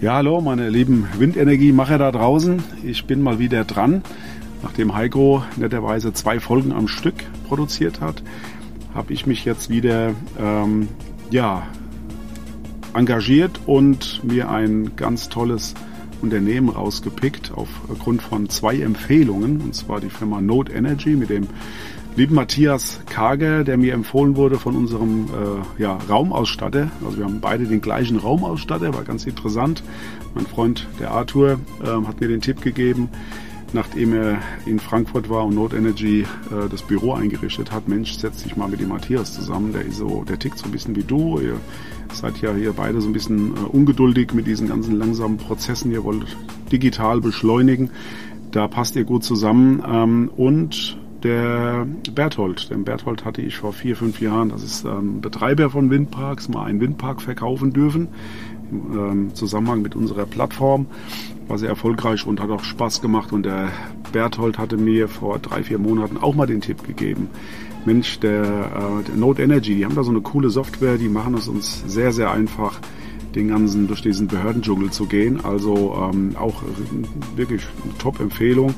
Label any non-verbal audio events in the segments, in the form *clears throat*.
Ja, hallo, meine lieben Windenergiemacher da draußen. Ich bin mal wieder dran. Nachdem Heiko netterweise zwei Folgen am Stück produziert hat, habe ich mich jetzt wieder ähm, ja, engagiert und mir ein ganz tolles Unternehmen rausgepickt aufgrund von zwei Empfehlungen. Und zwar die Firma Node Energy mit dem lieben Matthias Kager, der mir empfohlen wurde von unserem äh, ja, Raumausstatter. Also wir haben beide den gleichen Raumausstatter, war ganz interessant. Mein Freund, der Arthur, äh, hat mir den Tipp gegeben, nachdem er in Frankfurt war und Node Energy äh, das Büro eingerichtet hat. Mensch, setz dich mal mit dem Matthias zusammen. Der ist so, der tickt so ein bisschen wie du. Ihr seid ja hier beide so ein bisschen äh, ungeduldig mit diesen ganzen langsamen Prozessen. Ihr wollt digital beschleunigen. Da passt ihr gut zusammen. Ähm, und der Berthold. Den Berthold hatte ich vor vier, fünf Jahren, das ist ähm, Betreiber von Windparks, mal einen Windpark verkaufen dürfen. Im ähm, Zusammenhang mit unserer Plattform. War sehr erfolgreich und hat auch Spaß gemacht. Und der Berthold hatte mir vor drei, vier Monaten auch mal den Tipp gegeben. Mensch, der, äh, der Node Energy, die haben da so eine coole Software, die machen es uns sehr, sehr einfach, den ganzen, durch diesen Behördendschungel zu gehen. Also ähm, auch wirklich eine Top-Empfehlung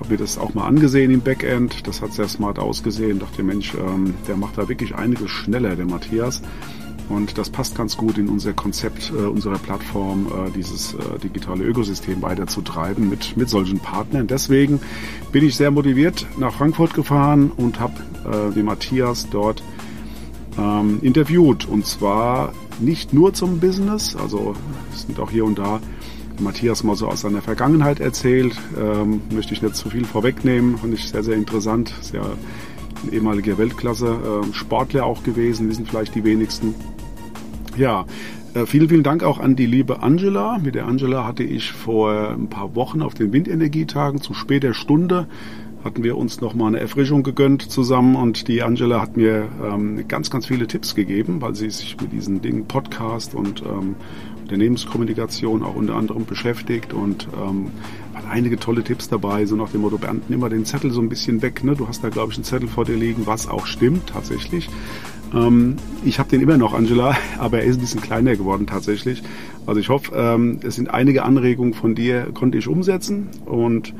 habe mir das auch mal angesehen im Backend. Das hat sehr smart ausgesehen. Dachte, Mensch, ähm, der macht da wirklich einiges schneller, der Matthias. Und das passt ganz gut in unser Konzept äh, unserer Plattform, äh, dieses äh, digitale Ökosystem weiterzutreiben mit, mit solchen Partnern. Deswegen bin ich sehr motiviert nach Frankfurt gefahren und habe äh, den Matthias dort ähm, interviewt. Und zwar nicht nur zum Business, also es sind auch hier und da Matthias mal so aus seiner Vergangenheit erzählt. Ähm, möchte ich nicht zu viel vorwegnehmen. Fand ich sehr, sehr interessant. Sehr ein ehemaliger Weltklasse äh, Sportler auch gewesen, wissen vielleicht die wenigsten. Ja, äh, vielen, vielen Dank auch an die liebe Angela. Mit der Angela hatte ich vor ein paar Wochen auf den Windenergietagen zu später Stunde hatten wir uns nochmal eine Erfrischung gegönnt zusammen und die Angela hat mir ähm, ganz, ganz viele Tipps gegeben, weil sie sich mit diesen Dingen Podcast und ähm, Unternehmenskommunikation auch unter anderem beschäftigt und ähm, waren einige tolle Tipps dabei, so nach dem Motto, nimm mal den Zettel so ein bisschen weg. Ne? Du hast da, glaube ich, einen Zettel vor dir liegen, was auch stimmt tatsächlich. Ähm, ich habe den immer noch, Angela, *laughs* aber er ist ein bisschen kleiner geworden tatsächlich. Also ich hoffe, ähm, es sind einige Anregungen von dir, konnte ich umsetzen und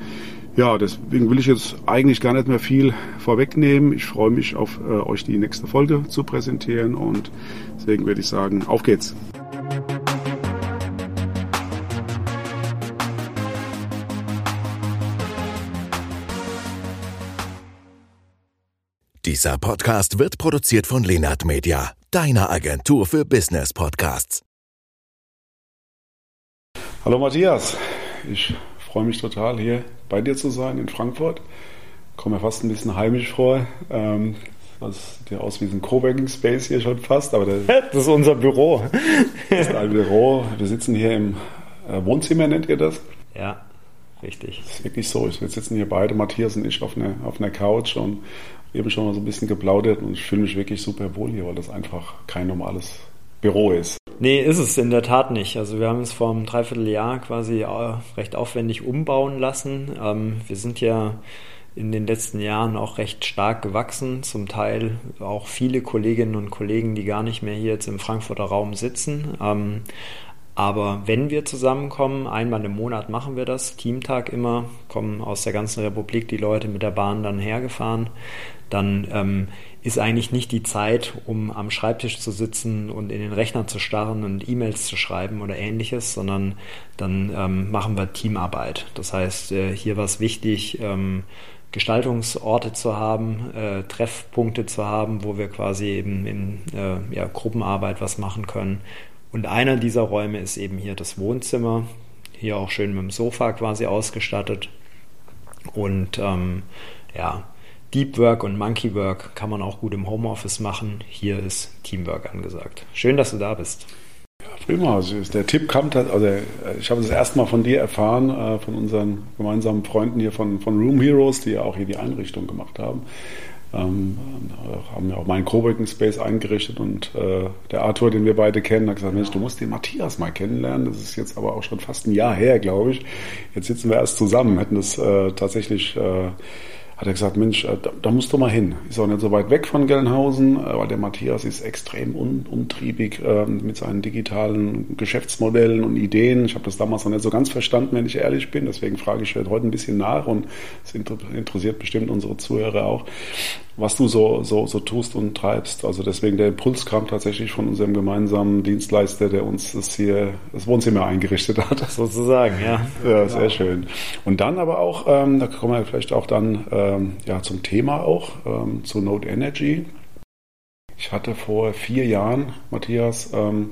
ja, deswegen will ich jetzt eigentlich gar nicht mehr viel vorwegnehmen. Ich freue mich auf äh, euch die nächste Folge zu präsentieren und deswegen würde ich sagen, auf geht's. Dieser Podcast wird produziert von Lenart Media, deiner Agentur für Business Podcasts. Hallo Matthias, ich freue mich total hier bei dir zu sein in Frankfurt. Komme mir fast ein bisschen heimisch vor. Ähm, das sieht ja aus wie ein Coworking Space hier schon fast, aber *laughs* das ist unser Büro. das ist ein Büro. Wir sitzen hier im äh, Wohnzimmer, nennt ihr das? Ja, richtig. Das ist wirklich so. Wir sitzen hier beide, Matthias und ich, auf einer, auf einer Couch und eben schon mal so ein bisschen geplaudert und ich fühle mich wirklich super wohl hier, weil das einfach kein normales Büro ist. Nee, ist es in der Tat nicht. Also wir haben es vor einem Dreivierteljahr quasi äh, recht aufwendig umbauen lassen. Ähm, wir sind ja in den letzten Jahren auch recht stark gewachsen, zum Teil auch viele Kolleginnen und Kollegen, die gar nicht mehr hier jetzt im Frankfurter Raum sitzen. Ähm, aber wenn wir zusammenkommen, einmal im Monat machen wir das, Teamtag immer, kommen aus der ganzen Republik die Leute mit der Bahn dann hergefahren, dann ähm, ist eigentlich nicht die Zeit, um am Schreibtisch zu sitzen und in den Rechner zu starren und E-Mails zu schreiben oder ähnliches, sondern dann ähm, machen wir Teamarbeit. Das heißt, äh, hier war es wichtig, ähm, Gestaltungsorte zu haben, äh, Treffpunkte zu haben, wo wir quasi eben in äh, ja, Gruppenarbeit was machen können. Und einer dieser Räume ist eben hier das Wohnzimmer, hier auch schön mit dem Sofa quasi ausgestattet. Und ähm, ja, Deep Work und Monkey Work kann man auch gut im Homeoffice machen. Hier ist Teamwork angesagt. Schön, dass du da bist. Ja, prima. Also der Tipp kam, also ich habe das erstmal von dir erfahren, äh, von unseren gemeinsamen Freunden hier von, von Room Heroes, die ja auch hier die Einrichtung gemacht haben. Ähm, haben ja auch meinen Coworking Space eingerichtet und äh, der Arthur, den wir beide kennen, hat gesagt, Mensch, du musst den Matthias mal kennenlernen. Das ist jetzt aber auch schon fast ein Jahr her, glaube ich. Jetzt sitzen wir erst zusammen, hätten das äh, tatsächlich äh, hat er gesagt, Mensch, äh, da, da, musst du mal hin. Ist auch nicht so weit weg von Gelnhausen, äh, weil der Matthias ist extrem un, umtriebig äh, mit seinen digitalen Geschäftsmodellen und Ideen. Ich habe das damals noch nicht so ganz verstanden, wenn ich ehrlich bin. Deswegen frage ich heute ein bisschen nach und es interessiert bestimmt unsere Zuhörer auch was du so, so, so tust und treibst. Also deswegen der Impuls kam tatsächlich von unserem gemeinsamen Dienstleister, der uns das hier, das Wohnzimmer eingerichtet hat. *laughs* Sozusagen, ja. Ja, sehr ja. schön. Und dann aber auch, ähm, da kommen wir vielleicht auch dann ähm, ja, zum Thema auch, ähm, zu Node Energy. Ich hatte vor vier Jahren, Matthias, ähm,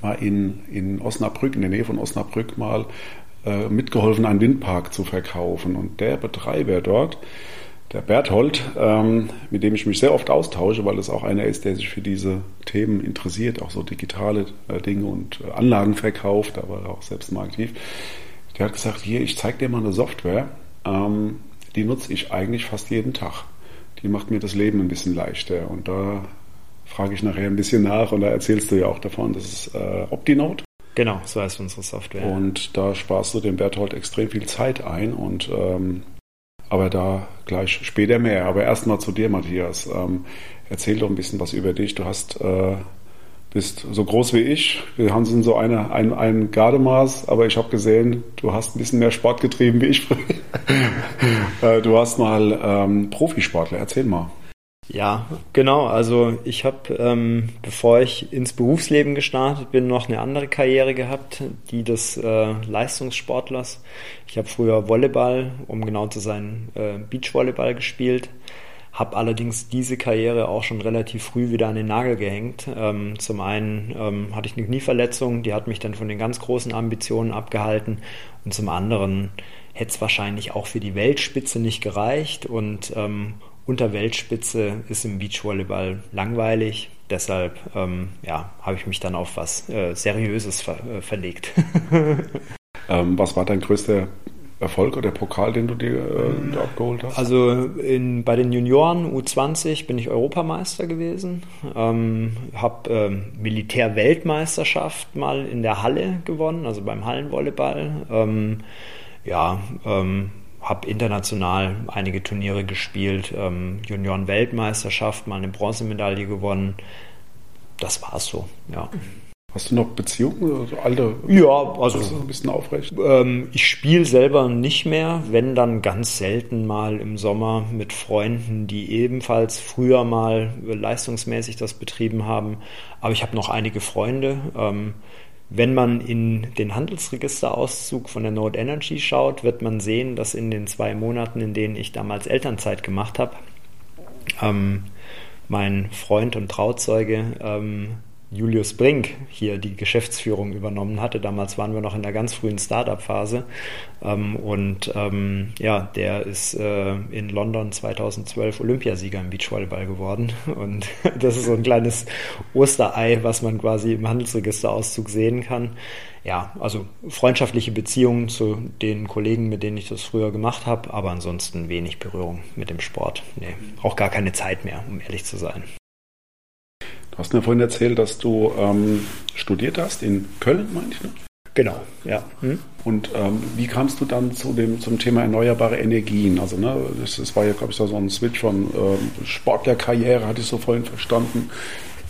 mal in, in Osnabrück, in der Nähe von Osnabrück mal äh, mitgeholfen, einen Windpark zu verkaufen. Und der Betreiber dort, der Berthold, ähm, mit dem ich mich sehr oft austausche, weil es auch einer ist, der sich für diese Themen interessiert, auch so digitale äh, Dinge und äh, Anlagen verkauft, aber auch selbst mal aktiv. Der hat gesagt, hier, ich zeige dir mal eine Software, ähm, die nutze ich eigentlich fast jeden Tag. Die macht mir das Leben ein bisschen leichter und da frage ich nachher ein bisschen nach und da erzählst du ja auch davon, das ist äh, OptiNote. Genau, so heißt unsere Software. Und da sparst du dem Berthold extrem viel Zeit ein und ähm, aber da gleich später mehr. Aber erstmal zu dir, Matthias. Ähm, erzähl doch ein bisschen was über dich. Du hast, äh, bist so groß wie ich. Wir haben so eine, ein, ein Gardemaß, aber ich habe gesehen, du hast ein bisschen mehr Sport getrieben wie ich. *laughs* äh, du hast mal ähm, Profisportler. Erzähl mal. Ja, genau. Also ich habe, ähm, bevor ich ins Berufsleben gestartet bin, noch eine andere Karriere gehabt, die des äh, Leistungssportlers. Ich habe früher Volleyball, um genau zu sein, äh, Beachvolleyball gespielt. Habe allerdings diese Karriere auch schon relativ früh wieder an den Nagel gehängt. Ähm, zum einen ähm, hatte ich eine Knieverletzung, die hat mich dann von den ganz großen Ambitionen abgehalten. Und zum anderen hätte es wahrscheinlich auch für die Weltspitze nicht gereicht. Und ähm, unter Weltspitze ist im Beachvolleyball langweilig. Deshalb ähm, ja, habe ich mich dann auf was äh, Seriöses ver äh, verlegt. *laughs* ähm, was war dein größter Erfolg oder Pokal, den du dir äh, abgeholt hast? Also in, bei den Junioren U20 bin ich Europameister gewesen, ähm, habe ähm, Militärweltmeisterschaft mal in der Halle gewonnen, also beim Hallenvolleyball. Ähm, ja, ähm, habe international einige Turniere gespielt, ähm, Junioren-Weltmeisterschaft, mal eine Bronzemedaille gewonnen. Das war's so, ja. Hast du noch Beziehungen? Also alte, ja, also ein bisschen aufrecht. Ähm, ich spiele selber nicht mehr, wenn dann ganz selten mal im Sommer mit Freunden, die ebenfalls früher mal leistungsmäßig das betrieben haben. Aber ich habe noch einige Freunde. Ähm, wenn man in den Handelsregisterauszug von der Node Energy schaut, wird man sehen, dass in den zwei Monaten, in denen ich damals Elternzeit gemacht habe, ähm, mein Freund und Trauzeuge ähm, Julius Brink hier die Geschäftsführung übernommen hatte. Damals waren wir noch in der ganz frühen Startup-Phase. Ähm, und ähm, ja, der ist äh, in London 2012 Olympiasieger im Beachvolleyball geworden. *laughs* Und *laughs* das ist so ein kleines Osterei, was man quasi im Handelsregisterauszug sehen kann. Ja, also freundschaftliche Beziehungen zu den Kollegen, mit denen ich das früher gemacht habe, aber ansonsten wenig Berührung mit dem Sport. Nee, auch gar keine Zeit mehr, um ehrlich zu sein. Du hast mir vorhin erzählt, dass du ähm, studiert hast in Köln, meine ich, ne? Genau, ja. Hm? Und ähm, wie kamst du dann zu dem, zum Thema erneuerbare Energien? Also, ne, das, das war ja, glaube ich, so ein Switch von ähm, Sportlerkarriere, hatte ich so vorhin verstanden,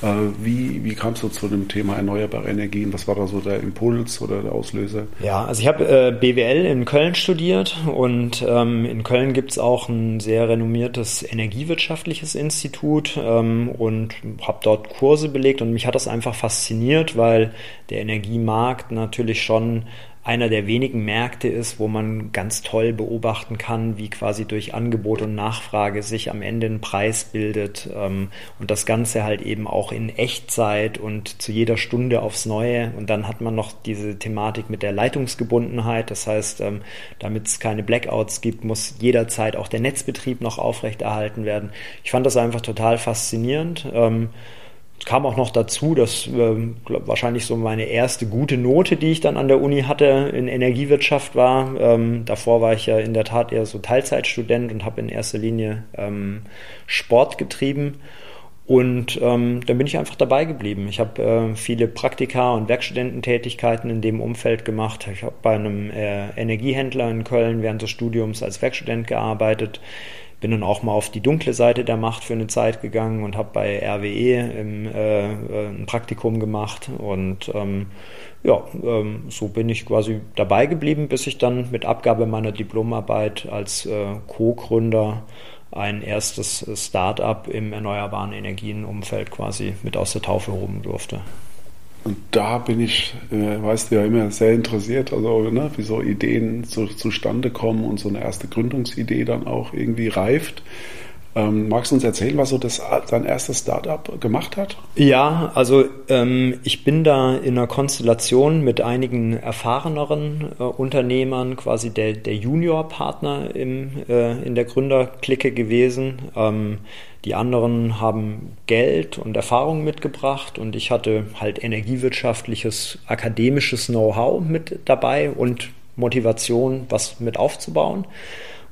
wie, wie kamst du zu dem Thema erneuerbare Energien? Was war da so der Impuls oder der Auslöser? Ja, also ich habe äh, BWL in Köln studiert und ähm, in Köln gibt es auch ein sehr renommiertes energiewirtschaftliches Institut ähm, und habe dort Kurse belegt und mich hat das einfach fasziniert, weil der Energiemarkt natürlich schon einer der wenigen Märkte ist, wo man ganz toll beobachten kann, wie quasi durch Angebot und Nachfrage sich am Ende ein Preis bildet ähm, und das Ganze halt eben auch in Echtzeit und zu jeder Stunde aufs Neue. Und dann hat man noch diese Thematik mit der Leitungsgebundenheit. Das heißt, ähm, damit es keine Blackouts gibt, muss jederzeit auch der Netzbetrieb noch aufrechterhalten werden. Ich fand das einfach total faszinierend. Ähm, kam auch noch dazu, dass äh, glaub, wahrscheinlich so meine erste gute Note, die ich dann an der Uni hatte, in Energiewirtschaft war. Ähm, davor war ich ja in der Tat eher so Teilzeitstudent und habe in erster Linie ähm, Sport getrieben. Und ähm, dann bin ich einfach dabei geblieben. Ich habe äh, viele Praktika und Werkstudententätigkeiten in dem Umfeld gemacht. Ich habe bei einem äh, Energiehändler in Köln während des Studiums als Werkstudent gearbeitet bin dann auch mal auf die dunkle Seite der Macht für eine Zeit gegangen und habe bei RWE im, äh, äh, ein Praktikum gemacht und ähm, ja, ähm, so bin ich quasi dabei geblieben, bis ich dann mit Abgabe meiner Diplomarbeit als äh, Co-Gründer ein erstes Start-up im erneuerbaren Energienumfeld quasi mit aus der Taufe hoben durfte. Und da bin ich, äh, weißt du ja immer, sehr interessiert, also ne, wie so Ideen zu, zustande kommen und so eine erste Gründungsidee dann auch irgendwie reift. Ähm, magst du uns erzählen, was so das, dein erstes Startup gemacht hat? Ja, also ähm, ich bin da in einer Konstellation mit einigen erfahreneren äh, Unternehmern, quasi der, der Junior-Partner äh, in der Gründerklicke gewesen. Ähm, die anderen haben Geld und Erfahrung mitgebracht und ich hatte halt energiewirtschaftliches, akademisches Know-how mit dabei und Motivation, was mit aufzubauen.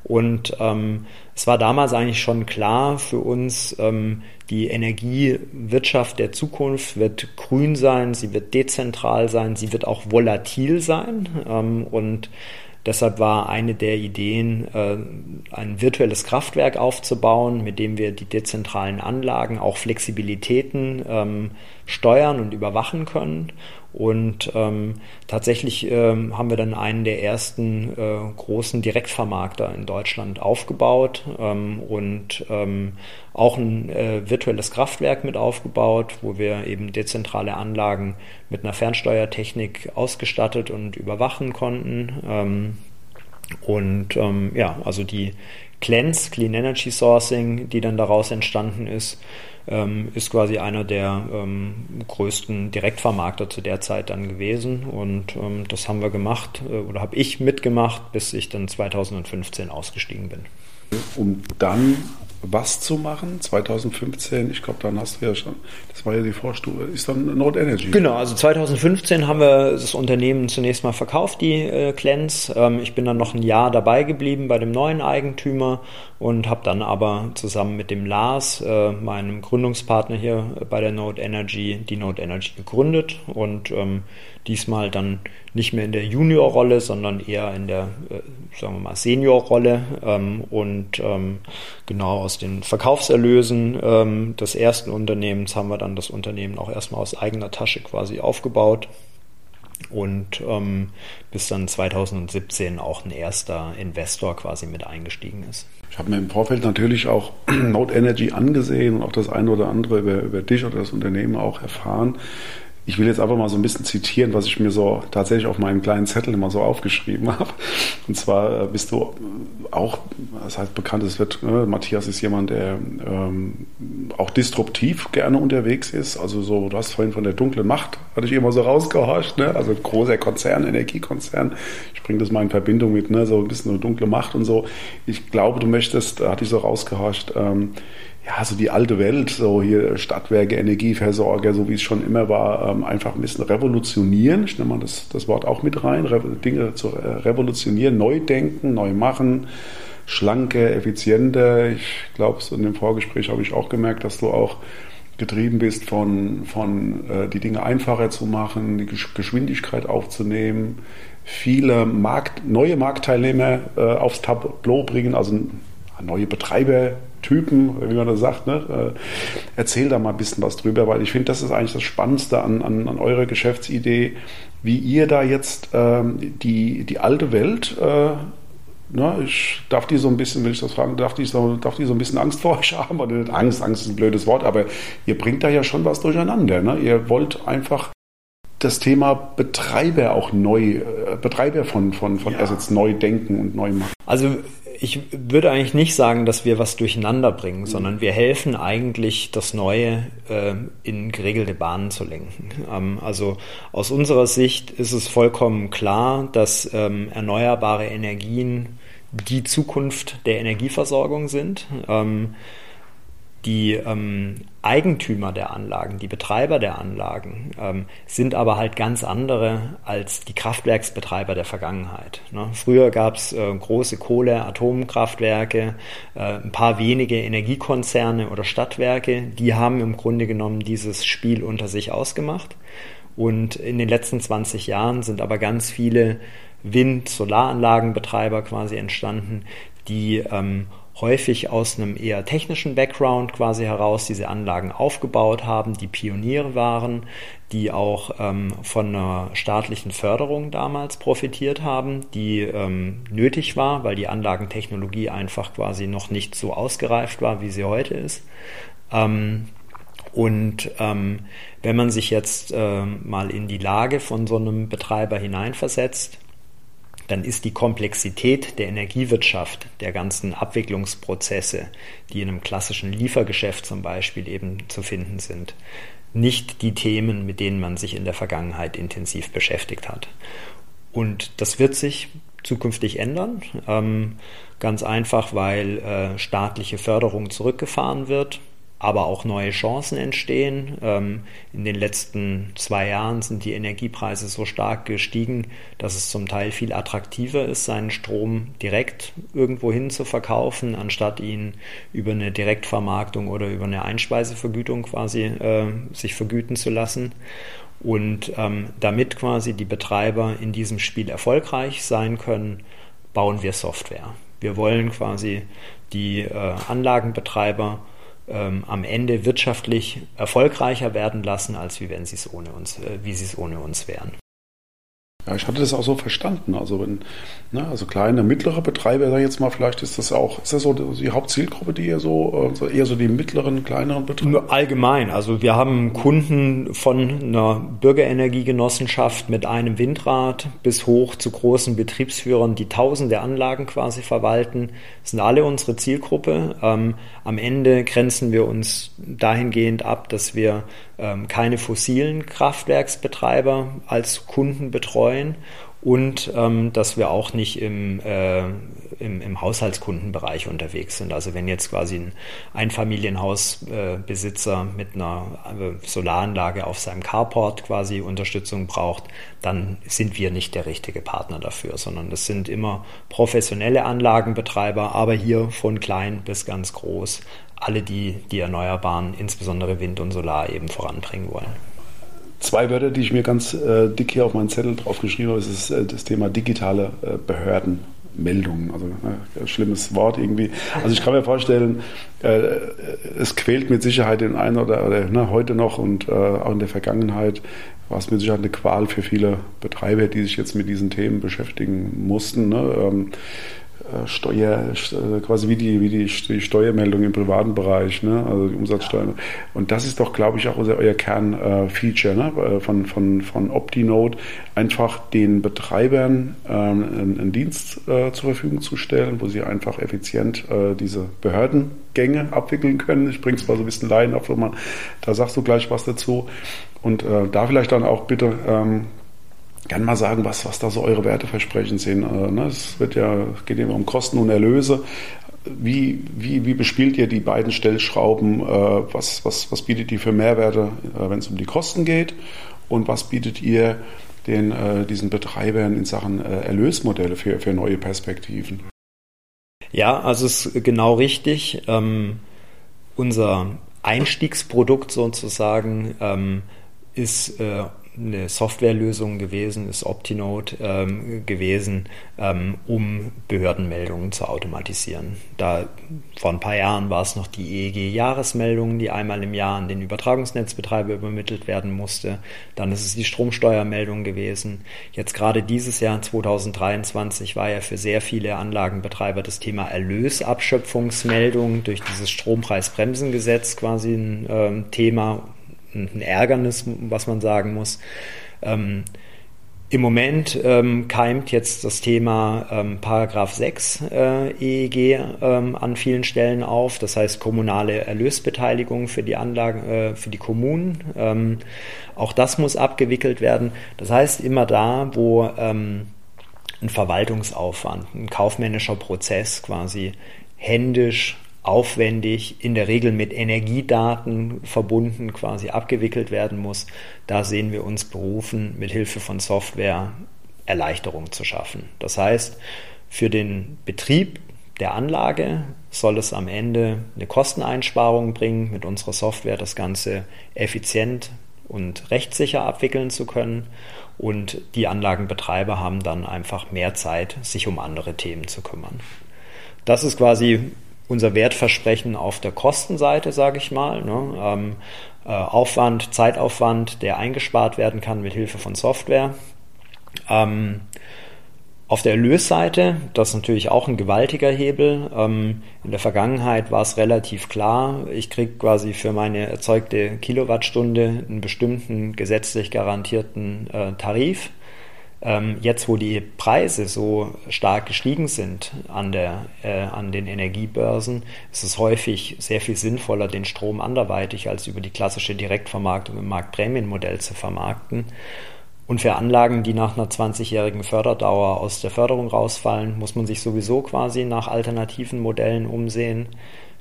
Und ähm, es war damals eigentlich schon klar für uns, ähm, die Energiewirtschaft der Zukunft wird grün sein, sie wird dezentral sein, sie wird auch volatil sein. Ähm, und Deshalb war eine der Ideen, äh, ein virtuelles Kraftwerk aufzubauen, mit dem wir die dezentralen Anlagen, auch Flexibilitäten ähm, steuern und überwachen können und ähm, tatsächlich ähm, haben wir dann einen der ersten äh, großen Direktvermarkter in Deutschland aufgebaut ähm, und ähm, auch ein äh, virtuelles Kraftwerk mit aufgebaut, wo wir eben dezentrale Anlagen mit einer Fernsteuertechnik ausgestattet und überwachen konnten. Ähm, und ähm, ja, also die CLENS, Clean Energy Sourcing, die dann daraus entstanden ist, ist quasi einer der ähm, größten Direktvermarkter zu der Zeit dann gewesen. Und ähm, das haben wir gemacht äh, oder habe ich mitgemacht, bis ich dann 2015 ausgestiegen bin. Um dann was zu machen. 2015, ich glaube, dann hast du ja schon, das war ja die Vorstufe, ist dann Node Energy. Genau, also 2015 haben wir das Unternehmen zunächst mal verkauft, die äh, Clens. Ähm, ich bin dann noch ein Jahr dabei geblieben bei dem neuen Eigentümer und habe dann aber zusammen mit dem Lars, äh, meinem Gründungspartner hier bei der Node Energy, die Node Energy gegründet und ähm, diesmal dann nicht mehr in der Junior-Rolle, sondern eher in der, äh, sagen wir mal, Senior-Rolle. Ähm, und ähm, genau aus den Verkaufserlösen ähm, des ersten Unternehmens haben wir dann das Unternehmen auch erstmal aus eigener Tasche quasi aufgebaut. Und ähm, bis dann 2017 auch ein erster Investor quasi mit eingestiegen ist. Ich habe mir im Vorfeld natürlich auch *clears throat* Node Energy angesehen und auch das eine oder andere über, über dich oder das Unternehmen auch erfahren. Ich will jetzt einfach mal so ein bisschen zitieren, was ich mir so tatsächlich auf meinem kleinen Zettel immer so aufgeschrieben *laughs* habe. Und zwar äh, bist du auch, das heißt bekannt, es wird, äh, Matthias ist jemand, der ähm, auch disruptiv gerne unterwegs ist. Also so, du hast vorhin von der dunklen Macht, hatte ich immer so rausgehorcht, ne? Also großer Konzern, Energiekonzern. Ich bringe das mal in Verbindung mit, ne? So ein bisschen eine dunkle Macht und so. Ich glaube, du möchtest, hatte ich so rausgehorcht, ähm, ja, so die alte Welt, so hier Stadtwerke, Energieversorger, so wie es schon immer war, ähm, einfach ein bisschen revolutionieren. Ich nehme mal das, das Wort auch mit rein, Dinge zu revolutionieren, neu denken, neu machen, schlanke, effizienter. Ich glaube, so in dem Vorgespräch habe ich auch gemerkt, dass du auch getrieben bist von, von äh, die Dinge einfacher zu machen, die Geschwindigkeit aufzunehmen, viele Markt, neue Marktteilnehmer äh, aufs Tableau bringen, also neue Betreiber Typen, wie man das sagt. Ne? Äh, erzähl da mal ein bisschen was drüber, weil ich finde, das ist eigentlich das Spannendste an, an, an eurer Geschäftsidee, wie ihr da jetzt ähm, die, die alte Welt, äh, ne, ich darf die so ein bisschen, will ich das fragen, darf die, so, darf die so ein bisschen Angst vor euch *laughs* haben? Oder nicht Angst, Angst ist ein blödes Wort, aber ihr bringt da ja schon was durcheinander. Ne? Ihr wollt einfach das Thema Betreiber auch neu, äh, Betreiber von, von, von ja. Assets neu denken und neu machen. Also ich würde eigentlich nicht sagen, dass wir was durcheinander bringen, mhm. sondern wir helfen eigentlich, das Neue äh, in geregelte Bahnen zu lenken. Ähm, also aus unserer Sicht ist es vollkommen klar, dass ähm, erneuerbare Energien die Zukunft der Energieversorgung sind. Ähm, Die ähm, Eigentümer der Anlagen, die Betreiber der Anlagen ähm, sind aber halt ganz andere als die Kraftwerksbetreiber der Vergangenheit. Ne? Früher gab es äh, große Kohle-, Atomkraftwerke, äh, ein paar wenige Energiekonzerne oder Stadtwerke, die haben im Grunde genommen dieses Spiel unter sich ausgemacht. Und in den letzten 20 Jahren sind aber ganz viele Wind-, Solaranlagenbetreiber quasi entstanden, die ähm, häufig aus einem eher technischen Background quasi heraus diese Anlagen aufgebaut haben, die Pioniere waren, die auch ähm, von einer staatlichen Förderung damals profitiert haben, die ähm, nötig war, weil die Anlagentechnologie einfach quasi noch nicht so ausgereift war, wie sie heute ist. Ähm, und ähm, wenn man sich jetzt äh, mal in die Lage von so einem Betreiber hineinversetzt, dann ist die Komplexität der Energiewirtschaft, der ganzen Abwicklungsprozesse, die in einem klassischen Liefergeschäft zum Beispiel eben zu finden sind, nicht die Themen, mit denen man sich in der Vergangenheit intensiv beschäftigt hat. Und das wird sich zukünftig ändern. Ähm, ganz einfach, weil äh, staatliche Förderung zurückgefahren wird aber auch neue Chancen entstehen. Ähm, in den letzten zwei Jahren sind die Energiepreise so stark gestiegen, dass es zum Teil viel attraktiver ist, seinen Strom direkt irgendwohin zu verkaufen, anstatt ihn über eine Direktvermarktung oder über eine Einspeisevergütung quasi äh, sich vergüten zu lassen. Und ähm, damit quasi die Betreiber in diesem Spiel erfolgreich sein können, bauen wir Software. Wir wollen quasi die äh, Anlagenbetreiber ähm, am Ende wirtschaftlich erfolgreicher werden lassen, als wie wenn sie es ohne uns, äh, wie sie es ohne uns wären. Ja, ich hatte das auch so verstanden. Also wenn, ne, also kleine, mittlere Betreiber, sag ich jetzt mal, vielleicht ist das auch, ist das so die Hauptzielgruppe, die ihr so, also eher so die mittleren, kleineren Betreiber? Allgemein. Also wir haben Kunden von einer Bürgerenergiegenossenschaft mit einem Windrad bis hoch zu großen Betriebsführern, die tausende Anlagen quasi verwalten. Das sind alle unsere Zielgruppe. Ähm, am Ende grenzen wir uns dahingehend ab, dass wir ähm, keine fossilen Kraftwerksbetreiber als Kunden betreuen und ähm, dass wir auch nicht im, äh, im, im, Haushaltskundenbereich unterwegs sind. Also wenn jetzt quasi ein Einfamilienhausbesitzer äh, mit einer äh, Solaranlage auf seinem Carport quasi Unterstützung braucht, dann sind wir nicht der richtige Partner dafür, sondern das sind immer professionelle Anlagenbetreiber, aber hier von klein bis ganz groß, alle, die die Erneuerbaren, insbesondere Wind und Solar, eben voranbringen wollen. Zwei Wörter, die ich mir ganz äh, dick hier auf meinen Zettel draufgeschrieben habe, ist äh, das Thema digitale äh, Behördenmeldungen. Also äh, schlimmes Wort irgendwie. Also ich kann mir vorstellen, äh, es quält mit Sicherheit den einen oder, oder ne, heute noch und äh, auch in der Vergangenheit war es mit Sicherheit eine Qual für viele Betreiber, die sich jetzt mit diesen Themen beschäftigen mussten. Ne? Ähm, äh, Steuer, äh, quasi wie die, wie die, Steuermeldung im privaten Bereich, ne? also die Umsatzsteuer. Und das ist doch, glaube ich, auch unser, euer Kernfeature ne? von, von, von OptiNote, einfach den Betreibern ähm, einen, Dienst äh, zur Verfügung zu stellen, wo sie einfach effizient äh, diese Behördengänge abwickeln können. Ich bringe es mal so ein bisschen Laien auf, man, da sagst du gleich was dazu. Und äh, da vielleicht dann auch bitte ähm, gerne mal sagen, was, was da so eure Werteversprechen sind. Äh, ne? Es wird ja, geht immer um Kosten und Erlöse. Wie, wie, wie bespielt ihr die beiden Stellschrauben? Äh, was, was, was bietet ihr für Mehrwerte, äh, wenn es um die Kosten geht? Und was bietet ihr den, diesen Betreibern in Sachen Erlösmodelle für, für neue Perspektiven? Ja, also es ist genau richtig. Ähm, unser Einstiegsprodukt sozusagen ähm, ist äh, eine Softwarelösung gewesen, ist OptiNote ähm, gewesen, ähm, um Behördenmeldungen zu automatisieren. Da vor ein paar Jahren war es noch die EEG-Jahresmeldung, die einmal im Jahr an den Übertragungsnetzbetreiber übermittelt werden musste. Dann ist es die Stromsteuermeldung gewesen. Jetzt gerade dieses Jahr 2023 war ja für sehr viele Anlagenbetreiber das Thema Erlösabschöpfungsmeldung durch dieses Strompreisbremsengesetz quasi ein äh, Thema ein Ärgernis, was man sagen muss. Ähm, Im Moment ähm, keimt jetzt das Thema ähm, Paragraph 6 äh, EEG ähm, an vielen Stellen auf, das heißt kommunale Erlösbeteiligung für die Anlagen, äh, für die Kommunen. Ähm, auch das muss abgewickelt werden. Das heißt, immer da, wo ähm, ein Verwaltungsaufwand, ein kaufmännischer Prozess quasi händisch aufwendig, in der Regel mit Energiedaten verbunden quasi abgewickelt werden muss. Da sehen wir uns berufen, mit Hilfe von Software Erleichterung zu schaffen. Das heißt, für den Betrieb der Anlage soll es am Ende eine Kosteneinsparung bringen, mit unserer Software das Ganze effizient und rechtssicher abwickeln zu können. Und die Anlagenbetreiber haben dann einfach mehr Zeit, sich um andere Themen zu kümmern. Das ist quasi unser Wertversprechen auf der Kostenseite, sage ich mal. Ne? Ähm, äh, Aufwand, Zeitaufwand, der eingespart werden kann mit Hilfe von Software. Ähm, auf der Erlösseite, das ist natürlich auch ein gewaltiger Hebel. Ähm, in der Vergangenheit war es relativ klar, ich kriege quasi für meine erzeugte Kilowattstunde einen bestimmten gesetzlich garantierten äh, Tarif. Ähm, jetzt, wo die Preise so stark gestiegen sind an, der, äh, an den Energiebörsen, ist es häufig sehr viel sinnvoller, den Strom anderweitig als über die klassische Direktvermarktung im Marktprämienmodell zu vermarkten. Und für Anlagen, die nach einer 20-jährigen Förderdauer aus der Förderung rausfallen, muss man sich sowieso quasi nach alternativen Modellen umsehen.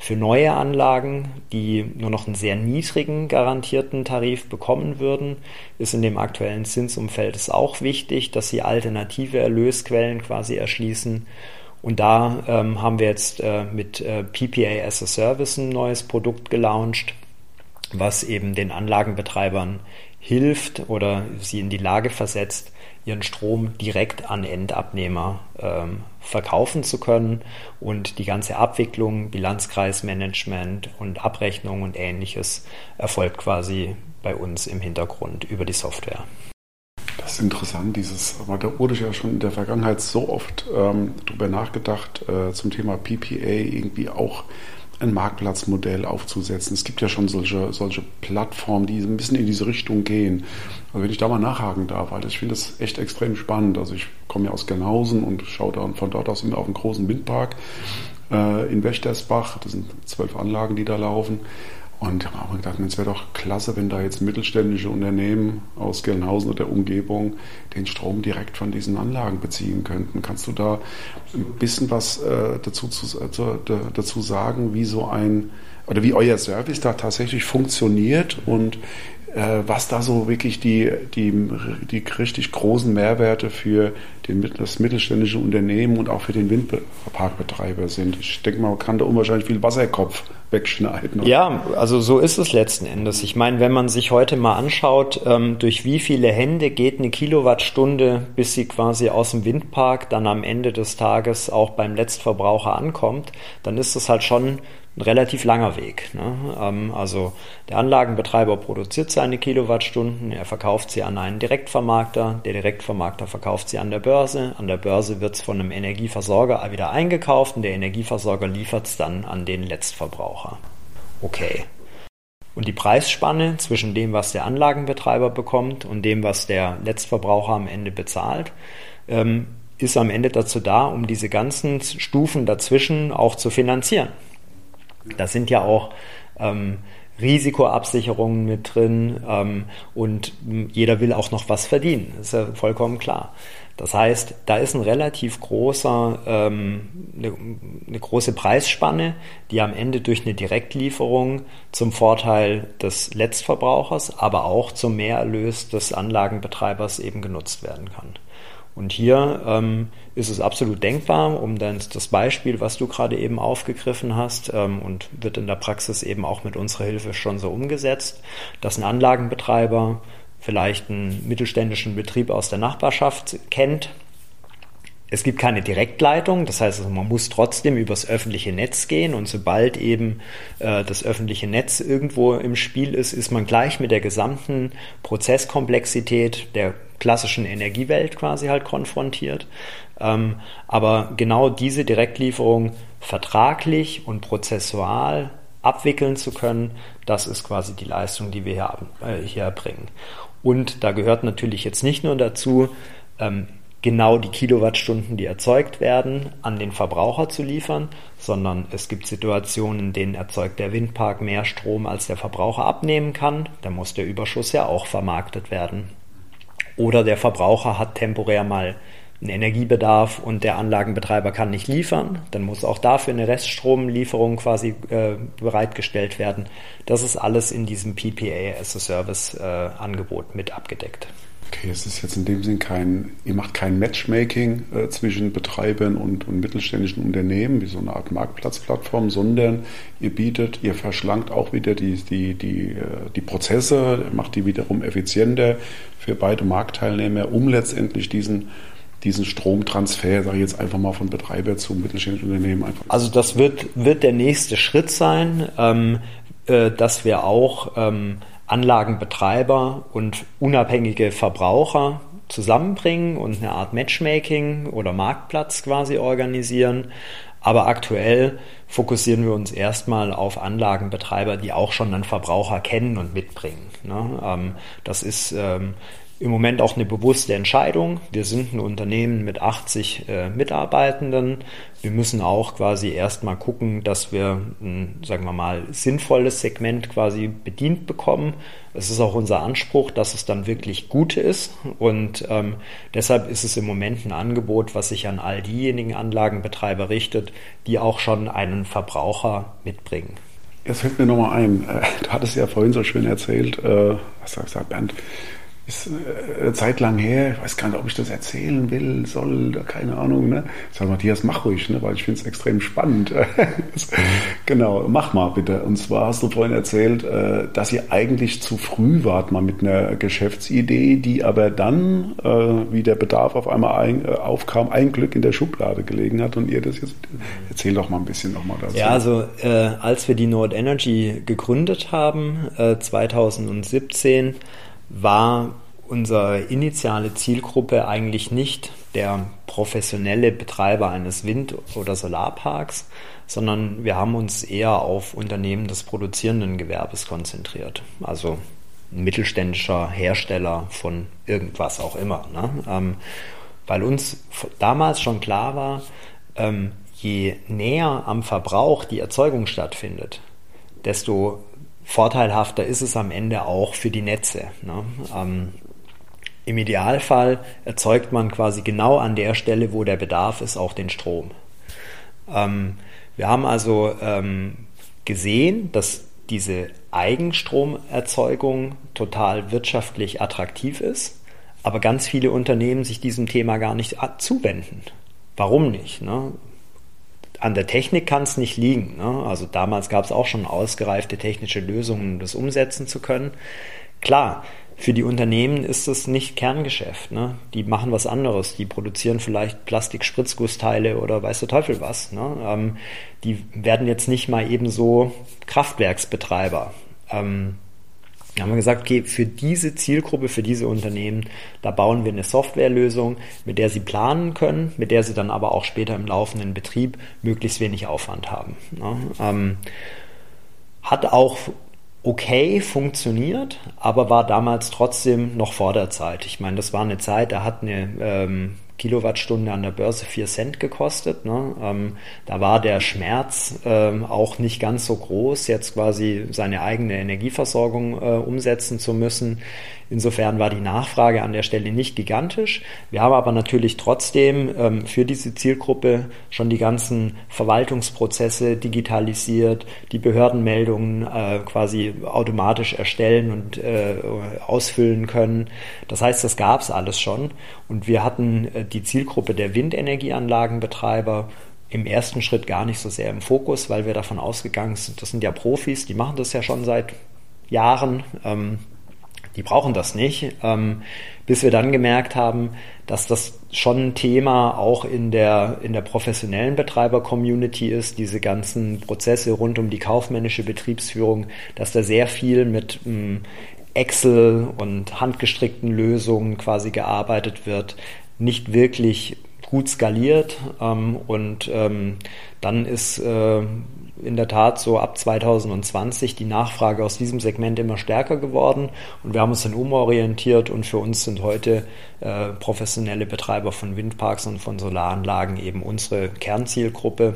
Für neue Anlagen, die nur noch einen sehr niedrigen garantierten Tarif bekommen würden, ist in dem aktuellen Zinsumfeld es auch wichtig, dass sie alternative Erlösquellen quasi erschließen. Und da ähm, haben wir jetzt äh, mit äh, PPA as a Service ein neues Produkt gelauncht, was eben den Anlagenbetreibern hilft oder sie in die Lage versetzt, ihren Strom direkt an Endabnehmer ähm, verkaufen zu können und die ganze Abwicklung, Bilanzkreismanagement und Abrechnung und ähnliches erfolgt quasi bei uns im Hintergrund über die Software. Das ist interessant, dieses, aber da wurde ja schon in der Vergangenheit so oft ähm, drüber nachgedacht, äh, zum Thema PPA irgendwie auch ein Marktplatzmodell aufzusetzen. Es gibt ja schon solche, solche Plattformen, die ein bisschen in diese Richtung gehen. Also wenn ich da mal nachhaken darf, weil ich finde das echt extrem spannend. Also ich komme ja aus Gernhausen und schaue dann von dort aus immer auf einen großen Windpark äh, in Wächtersbach. Das sind zwölf Anlagen, die da laufen. Und ich habe auch gedacht, es wäre doch klasse, wenn da jetzt mittelständische Unternehmen aus Gelnhausen oder der Umgebung den Strom direkt von diesen Anlagen beziehen könnten. Kannst du da ein bisschen was äh, dazu, zu, äh, dazu sagen, wie so ein oder wie euer Service da tatsächlich funktioniert und was da so wirklich die, die, die richtig großen Mehrwerte für den, das mittelständische Unternehmen und auch für den Windparkbetreiber sind. Ich denke mal, man kann da unwahrscheinlich viel Wasserkopf wegschneiden. Ja, also so ist es letzten Endes. Ich meine, wenn man sich heute mal anschaut, ähm, durch wie viele Hände geht eine Kilowattstunde, bis sie quasi aus dem Windpark dann am Ende des Tages auch beim Letztverbraucher ankommt, dann ist das halt schon ein relativ langer Weg. Ne? Ähm, also der Anlagenbetreiber produziert seine Kilowattstunden, er verkauft sie an einen Direktvermarkter, der Direktvermarkter verkauft sie an der Börse, an der Börse wird es von einem Energieversorger wieder eingekauft und der Energieversorger liefert es dann an den Letztverbraucher. Okay. Und die Preisspanne zwischen dem, was der Anlagenbetreiber bekommt und dem, was der Letztverbraucher am Ende bezahlt, ähm, ist am Ende dazu da, um diese ganzen Stufen dazwischen auch zu finanzieren. Da sind ja auch ähm, Risikoabsicherungen mit drin ähm, und jeder will auch noch was verdienen. Ist ja vollkommen klar. Das heißt, da ist ein relativ großer, ähm, eine, eine, große Preisspanne, die am Ende durch eine Direktlieferung zum Vorteil des Letztverbrauchers, aber auch zum Mehrerlös des Anlagenbetreibers eben genutzt werden kann. Und hier ähm, ist es absolut denkbar, um dann das Beispiel, was du gerade eben aufgegriffen hast, ähm, und wird in der Praxis eben auch mit unserer Hilfe schon so umgesetzt, dass ein Anlagenbetreiber vielleicht einen mittelständischen Betrieb aus der Nachbarschaft kennt. Es gibt keine Direktleitung, das heißt, also man muss trotzdem übers öffentliche Netz gehen und sobald eben äh, das öffentliche Netz irgendwo im Spiel ist, ist man gleich mit der gesamten Prozesskomplexität der klassischen Energiewelt quasi halt konfrontiert. Ähm, aber genau diese Direktlieferung vertraglich und prozessual abwickeln zu können, das ist quasi die Leistung, die wir hier, äh, hier erbringen. Und da gehört natürlich jetzt nicht nur dazu, ähm, genau die Kilowattstunden, die erzeugt werden, an den Verbraucher zu liefern, sondern es gibt Situationen, in denen erzeugt der Windpark mehr Strom, als der Verbraucher abnehmen kann. Da muss der Überschuss ja auch vermarktet werden. Oder der Verbraucher hat temporär mal einen Energiebedarf und der Anlagenbetreiber kann nicht liefern, dann muss auch dafür eine Reststromlieferung quasi äh, bereitgestellt werden. Das ist alles in diesem PPA as a Service äh, Angebot mit abgedeckt. Okay, es ist jetzt in dem Sinn kein, ihr macht kein Matchmaking äh, zwischen Betreibern und, und, mittelständischen Unternehmen, wie so eine Art Marktplatzplattform, sondern ihr bietet, ihr verschlankt auch wieder die, die, die, äh, die Prozesse, macht die wiederum effizienter für beide Marktteilnehmer, um letztendlich diesen diesen Stromtransfer, sage ich jetzt einfach mal von Betreiber zu mittelständischen Unternehmen einfach. Also das wird, wird der nächste Schritt sein, ähm, äh, dass wir auch ähm, Anlagenbetreiber und unabhängige Verbraucher zusammenbringen und eine Art Matchmaking oder Marktplatz quasi organisieren. Aber aktuell fokussieren wir uns erstmal auf Anlagenbetreiber, die auch schon einen Verbraucher kennen und mitbringen. Ne? Ähm, das ist ähm, im Moment auch eine bewusste Entscheidung. Wir sind ein Unternehmen mit 80 äh, Mitarbeitenden. Wir müssen auch quasi erstmal gucken, dass wir ein, sagen wir mal, sinnvolles Segment quasi bedient bekommen. Es ist auch unser Anspruch, dass es dann wirklich gut ist. Und ähm, deshalb ist es im Moment ein Angebot, was sich an all diejenigen Anlagenbetreiber richtet, die auch schon einen Verbraucher mitbringen. Jetzt fällt mir nochmal ein, äh, du hattest ja vorhin so schön erzählt, äh, was sagst du, Bernd, ist äh, eine Zeit lang her, ich weiß gar nicht, ob ich das erzählen will, soll, keine Ahnung. Ne? Ich sage, Matthias, mach ruhig, ne? weil ich finde es extrem spannend. *laughs* genau, mach mal bitte. Und zwar hast du vorhin erzählt, äh, dass ihr eigentlich zu früh wart mal mit einer Geschäftsidee, die aber dann, äh, wie der Bedarf auf einmal ein, aufkam, ein Glück in der Schublade gelegen hat und ihr das jetzt, erzähl doch mal ein bisschen nochmal dazu. Ja, also äh, als wir die Nord Energy gegründet haben, äh, 2017, war unsere initiale Zielgruppe eigentlich nicht der professionelle Betreiber eines Wind- oder Solarparks, sondern wir haben uns eher auf Unternehmen des produzierenden Gewerbes konzentriert. Also ein mittelständischer Hersteller von irgendwas auch immer. Ne? Ähm, weil uns damals schon klar war, ähm, je näher am Verbrauch die Erzeugung stattfindet, desto vorteilhafter ist es am Ende auch für die Netze. Ne? Ähm, Im Idealfall erzeugt man quasi genau an der Stelle, wo der Bedarf ist, auch den Strom. Ähm, wir haben also ähm, gesehen, dass diese Eigenstromerzeugung total wirtschaftlich attraktiv ist, aber ganz viele Unternehmen sich diesem Thema gar nicht zuwenden. Warum nicht? Ne? An der Technik kann es nicht liegen. Ne? Also damals gab es auch schon ausgereifte technische Lösungen, um das umsetzen zu können. Klar, für die Unternehmen ist das nicht Kerngeschäft. Ne? Die machen was anderes. Die produzieren vielleicht Plastik-Spritzgussteile oder weiß der Teufel was. Ne? Ähm, die werden jetzt nicht mal eben so Kraftwerksbetreiber. Ähm, haben wir gesagt, okay, für diese Zielgruppe, für diese Unternehmen, da bauen wir eine Softwarelösung, mit der sie planen können, mit der sie dann aber auch später im laufenden Betrieb möglichst wenig Aufwand haben. Ja, ähm, hat auch okay funktioniert, aber war damals trotzdem noch vor der Zeit. Ich meine, das war eine Zeit, da hat eine ähm, Kilowattstunde an der Börse 4 Cent gekostet. Ne? Ähm, da war der Schmerz ähm, auch nicht ganz so groß, jetzt quasi seine eigene Energieversorgung äh, umsetzen zu müssen. Insofern war die Nachfrage an der Stelle nicht gigantisch. Wir haben aber natürlich trotzdem ähm, für diese Zielgruppe schon die ganzen Verwaltungsprozesse digitalisiert, die Behördenmeldungen äh, quasi automatisch erstellen und äh, ausfüllen können. Das heißt, das gab es alles schon. Und wir hatten äh, die Zielgruppe der Windenergieanlagenbetreiber im ersten Schritt gar nicht so sehr im Fokus, weil wir davon ausgegangen sind, das sind ja Profis, die machen das ja schon seit Jahren. Ähm, die brauchen das nicht, ähm, bis wir dann gemerkt haben, dass das schon ein Thema auch in der, in der professionellen Betreiber-Community ist, diese ganzen Prozesse rund um die kaufmännische Betriebsführung, dass da sehr viel mit ähm, Excel und handgestrickten Lösungen quasi gearbeitet wird, nicht wirklich gut skaliert ähm, und ähm, dann ist äh, in der Tat so ab 2020 die Nachfrage aus diesem Segment immer stärker geworden und wir haben uns dann umorientiert und für uns sind heute äh, professionelle Betreiber von Windparks und von Solaranlagen eben unsere Kernzielgruppe.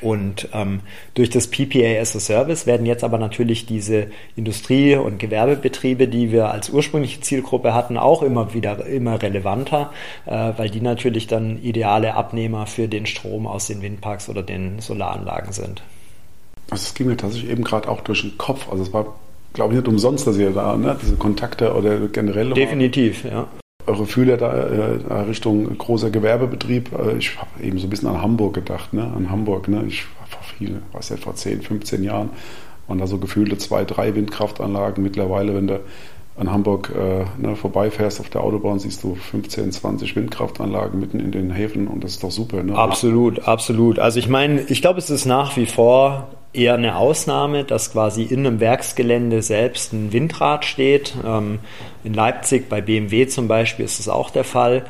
Und ähm, durch das PPA as a Service werden jetzt aber natürlich diese Industrie- und Gewerbebetriebe, die wir als ursprüngliche Zielgruppe hatten, auch immer wieder immer relevanter, äh, weil die natürlich dann ideale Abnehmer für den Strom aus den Windparks oder den Solaranlagen sind. Also es ging mir tatsächlich eben gerade auch durch den Kopf. Also es war, glaube ich, nicht umsonst, dass ihr da ne, diese Kontakte oder generell. Definitiv, ja eure Fühler da äh, Richtung großer Gewerbebetrieb. Äh, ich habe eben so ein bisschen an Hamburg gedacht, ne? an Hamburg. Ne? Ich war vor viel, weiß nicht, vor 10, 15 Jahren waren da so gefühlte zwei, drei Windkraftanlagen. Mittlerweile, wenn du an Hamburg äh, ne, vorbeifährst auf der Autobahn, siehst du 15, 20 Windkraftanlagen mitten in den Häfen und das ist doch super. Ne? Absolut, absolut. Also ich meine, ich glaube, es ist nach wie vor eher eine Ausnahme, dass quasi in einem Werksgelände selbst ein Windrad steht. Ähm, in Leipzig bei BMW zum Beispiel ist das auch der Fall.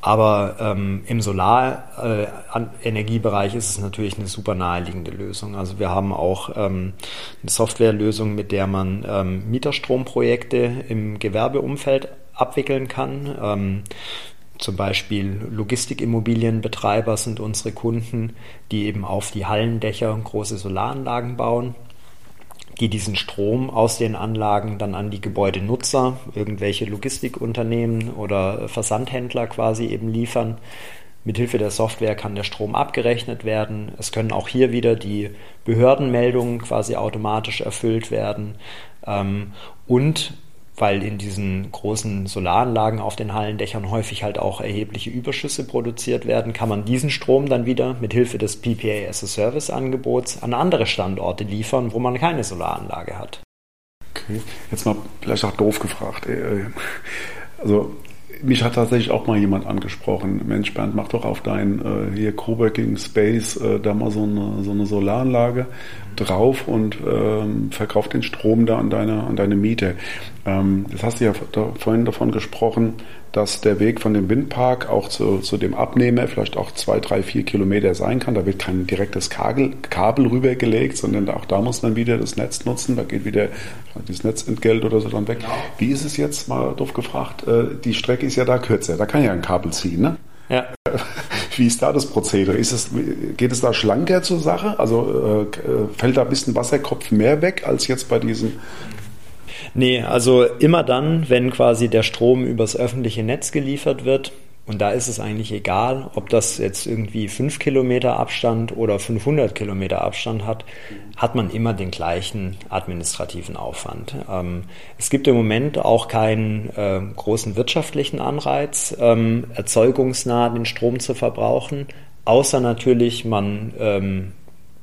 Aber ähm, im Solarenergiebereich äh, ist es natürlich eine super naheliegende Lösung. Also wir haben auch ähm, eine Softwarelösung, mit der man ähm, Mieterstromprojekte im Gewerbeumfeld abwickeln kann. Zum Beispiel Logistikimmobilienbetreiber sind unsere Kunden, die eben auf die Hallendächer große Solaranlagen bauen, die diesen Strom aus den Anlagen dann an die Gebäudenutzer, irgendwelche Logistikunternehmen oder Versandhändler quasi eben liefern. Mithilfe der Software kann der Strom abgerechnet werden. Es können auch hier wieder die Behördenmeldungen quasi automatisch erfüllt werden. Ähm, und weil in diesen großen Solaranlagen auf den Hallendächern häufig halt auch erhebliche Überschüsse produziert werden, kann man diesen Strom dann wieder mit Hilfe des PPA as a Service Angebots an andere Standorte liefern, wo man keine Solaranlage hat. Okay, jetzt mal vielleicht auch doof gefragt. Äh, also mich hat tatsächlich auch mal jemand angesprochen. Mensch, Bernd, mach doch auf dein äh, hier Coworking Space äh, da mal so eine, so eine Solaranlage drauf und ähm, verkauf den Strom da an deine, an deine Miete. Ähm, das hast du ja vorhin davon gesprochen, dass der Weg von dem Windpark auch zu, zu dem Abnehmer vielleicht auch zwei, drei, vier Kilometer sein kann. Da wird kein direktes Kabel, Kabel rübergelegt, sondern auch da muss man wieder das Netz nutzen. Da geht wieder das Netzentgelt oder so dann weg. Genau. Wie ist es jetzt, mal doof gefragt, äh, die Strecke ist ja da kürzer, da kann ja ein Kabel ziehen, ne? Ja. *laughs* Wie ist da das Prozedere? Ist es, geht es da schlanker zur Sache? Also äh, fällt da ein bisschen Wasserkopf mehr weg als jetzt bei diesem Nee, also immer dann, wenn quasi der Strom übers öffentliche Netz geliefert wird, und da ist es eigentlich egal, ob das jetzt irgendwie 5 Kilometer Abstand oder 500 Kilometer Abstand hat, hat man immer den gleichen administrativen Aufwand. Ähm, es gibt im Moment auch keinen äh, großen wirtschaftlichen Anreiz, ähm, erzeugungsnah den Strom zu verbrauchen, außer natürlich, man ähm,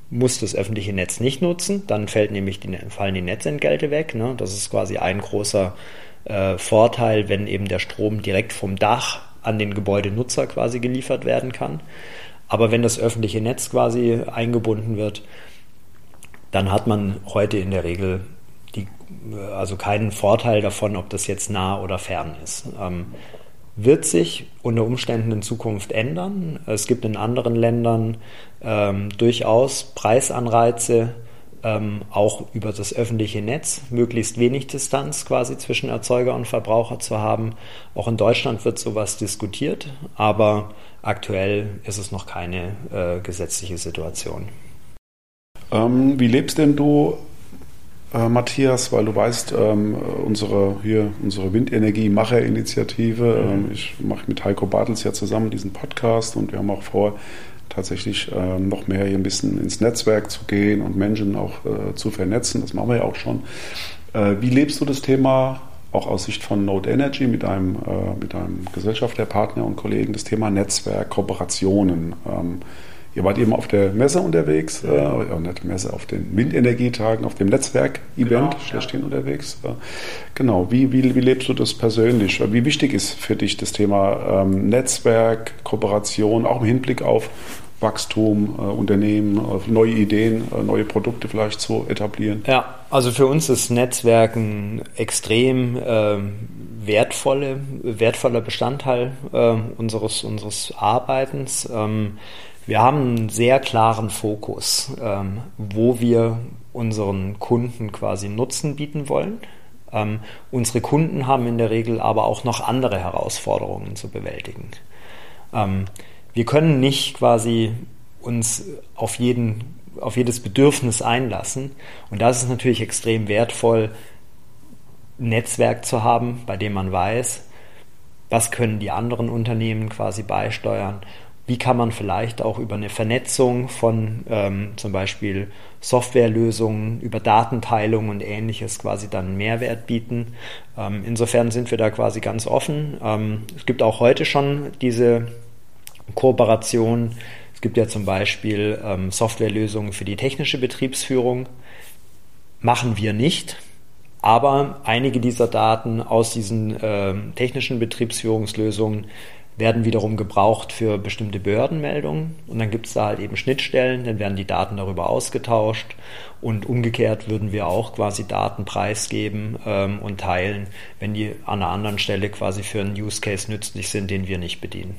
muss das öffentliche Netz nicht nutzen, dann fällt nämlich die, fallen die Netzentgelte weg. Ne? Das ist quasi ein großer äh, Vorteil, wenn eben der Strom direkt vom Dach an den Gebäudenutzer quasi geliefert werden kann. Aber wenn das öffentliche Netz quasi eingebunden wird, dann hat man heute in der Regel die, also keinen Vorteil davon, ob das jetzt nah oder fern ist. Ähm, wird sich unter Umständen in Zukunft ändern. Es gibt in anderen Ländern ähm, durchaus Preisanreize, ähm, auch über das öffentliche Netz, möglichst wenig Distanz quasi zwischen Erzeuger und Verbraucher zu haben. Auch in Deutschland wird sowas diskutiert, aber aktuell ist es noch keine äh, gesetzliche Situation. Ähm, wie lebst denn du äh, Matthias, weil du weißt, ähm, unsere, hier, unsere Windenergie-Macher-Initiative, mhm. ähm, ich mache mit Heiko Bartels ja zusammen diesen Podcast und wir haben auch vor, tatsächlich ähm, noch mehr hier ein bisschen ins Netzwerk zu gehen und Menschen auch äh, zu vernetzen. Das machen wir ja auch schon. Äh, wie lebst du das Thema auch aus Sicht von Node Energy mit einem, äh, mit einem Gesellschafterpartner und Kollegen, das Thema Netzwerk, Kooperationen? Ähm, Ihr wart eben auf der Messe unterwegs, äh, ja, nicht Messe, auf den Windenergietagen, auf dem Netzwerk-Event genau, schlechthin ja. unterwegs. Äh, genau, wie, wie, wie lebst du das persönlich? Wie wichtig ist für dich das Thema ähm, Netzwerk, Kooperation, auch im Hinblick auf Wachstum, äh, Unternehmen, äh, neue Ideen, äh, neue Produkte vielleicht zu etablieren? Ja, also für uns ist Netzwerken extrem äh, wertvolle, wertvoller Bestandteil äh, unseres, unseres Arbeitens. Ähm, wir haben einen sehr klaren Fokus, ähm, wo wir unseren Kunden quasi Nutzen bieten wollen. Ähm, unsere Kunden haben in der Regel aber auch noch andere Herausforderungen zu bewältigen. Ähm, wir können nicht quasi uns auf jeden, auf jedes Bedürfnis einlassen. Und da ist natürlich extrem wertvoll, ein Netzwerk zu haben, bei dem man weiß, was können die anderen Unternehmen quasi beisteuern wie kann man vielleicht auch über eine Vernetzung von ähm, zum Beispiel Softwarelösungen, über Datenteilung und ähnliches quasi dann Mehrwert bieten. Ähm, insofern sind wir da quasi ganz offen. Ähm, es gibt auch heute schon diese Kooperation. Es gibt ja zum Beispiel ähm, Softwarelösungen für die technische Betriebsführung. Machen wir nicht. Aber einige dieser Daten aus diesen äh, technischen Betriebsführungslösungen werden wiederum gebraucht für bestimmte Behördenmeldungen und dann gibt es da halt eben Schnittstellen, dann werden die Daten darüber ausgetauscht und umgekehrt würden wir auch quasi Daten preisgeben ähm, und teilen, wenn die an einer anderen Stelle quasi für einen Use Case nützlich sind, den wir nicht bedienen.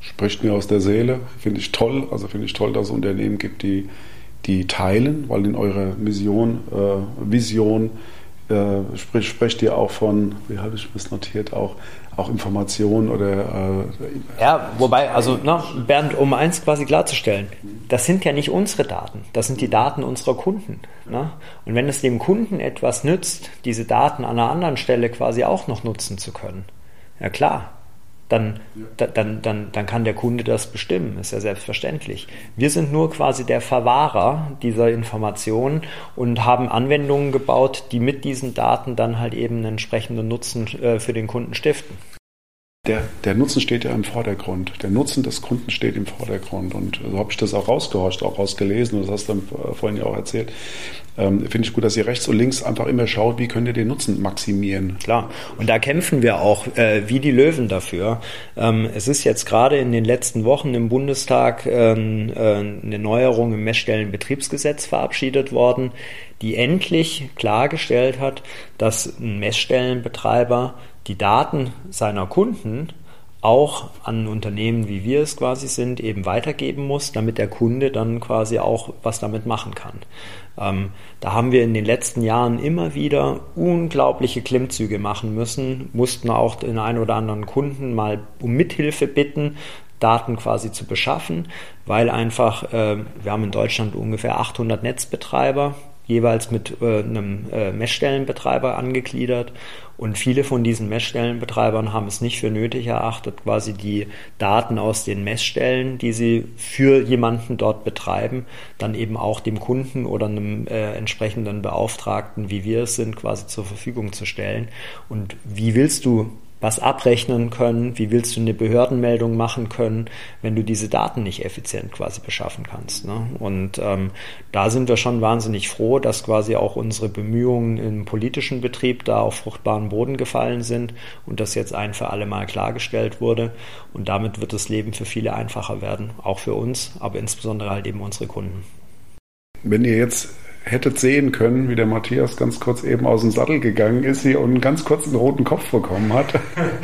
Spricht mir aus der Seele, finde ich toll. Also finde ich toll, dass es Unternehmen gibt, die, die teilen, weil in eurer Mission, äh, Vision äh, sprecht ihr auch von, wie habe ich das notiert, auch auch Informationen oder. Äh, ja, wobei, also ne, Bernd, um eins quasi klarzustellen, das sind ja nicht unsere Daten, das sind die Daten unserer Kunden. Ne? Und wenn es dem Kunden etwas nützt, diese Daten an einer anderen Stelle quasi auch noch nutzen zu können, ja klar, dann, dann, dann, dann kann der Kunde das bestimmen, ist ja selbstverständlich. Wir sind nur quasi der Verwahrer dieser Informationen und haben Anwendungen gebaut, die mit diesen Daten dann halt eben einen entsprechenden Nutzen äh, für den Kunden stiften. Der, der, Nutzen steht ja im Vordergrund. Der Nutzen des Kunden steht im Vordergrund. Und so habe ich das auch rausgehorcht, auch rausgelesen. Das hast du äh, vorhin ja auch erzählt. Ähm, Finde ich gut, dass ihr rechts und links einfach immer schaut, wie könnt ihr den Nutzen maximieren. Klar. Und da kämpfen wir auch äh, wie die Löwen dafür. Ähm, es ist jetzt gerade in den letzten Wochen im Bundestag ähm, äh, eine Neuerung im Messstellenbetriebsgesetz verabschiedet worden, die endlich klargestellt hat, dass ein Messstellenbetreiber die Daten seiner Kunden auch an Unternehmen, wie wir es quasi sind, eben weitergeben muss, damit der Kunde dann quasi auch was damit machen kann. Ähm, da haben wir in den letzten Jahren immer wieder unglaubliche Klimmzüge machen müssen, mussten auch den einen oder anderen Kunden mal um Mithilfe bitten, Daten quasi zu beschaffen, weil einfach, äh, wir haben in Deutschland ungefähr 800 Netzbetreiber, jeweils mit äh, einem äh, Messstellenbetreiber angegliedert. Und viele von diesen Messstellenbetreibern haben es nicht für nötig erachtet, quasi die Daten aus den Messstellen, die sie für jemanden dort betreiben, dann eben auch dem Kunden oder einem äh, entsprechenden Beauftragten, wie wir es sind, quasi zur Verfügung zu stellen. Und wie willst du was abrechnen können, wie willst du eine Behördenmeldung machen können, wenn du diese Daten nicht effizient quasi beschaffen kannst. Ne? Und ähm, da sind wir schon wahnsinnig froh, dass quasi auch unsere Bemühungen im politischen Betrieb da auf fruchtbaren Boden gefallen sind und das jetzt ein für alle Mal klargestellt wurde. Und damit wird das Leben für viele einfacher werden, auch für uns, aber insbesondere halt eben unsere Kunden. Wenn ihr jetzt hättet sehen können, wie der Matthias ganz kurz eben aus dem Sattel gegangen ist hier und einen ganz kurzen roten Kopf bekommen hat.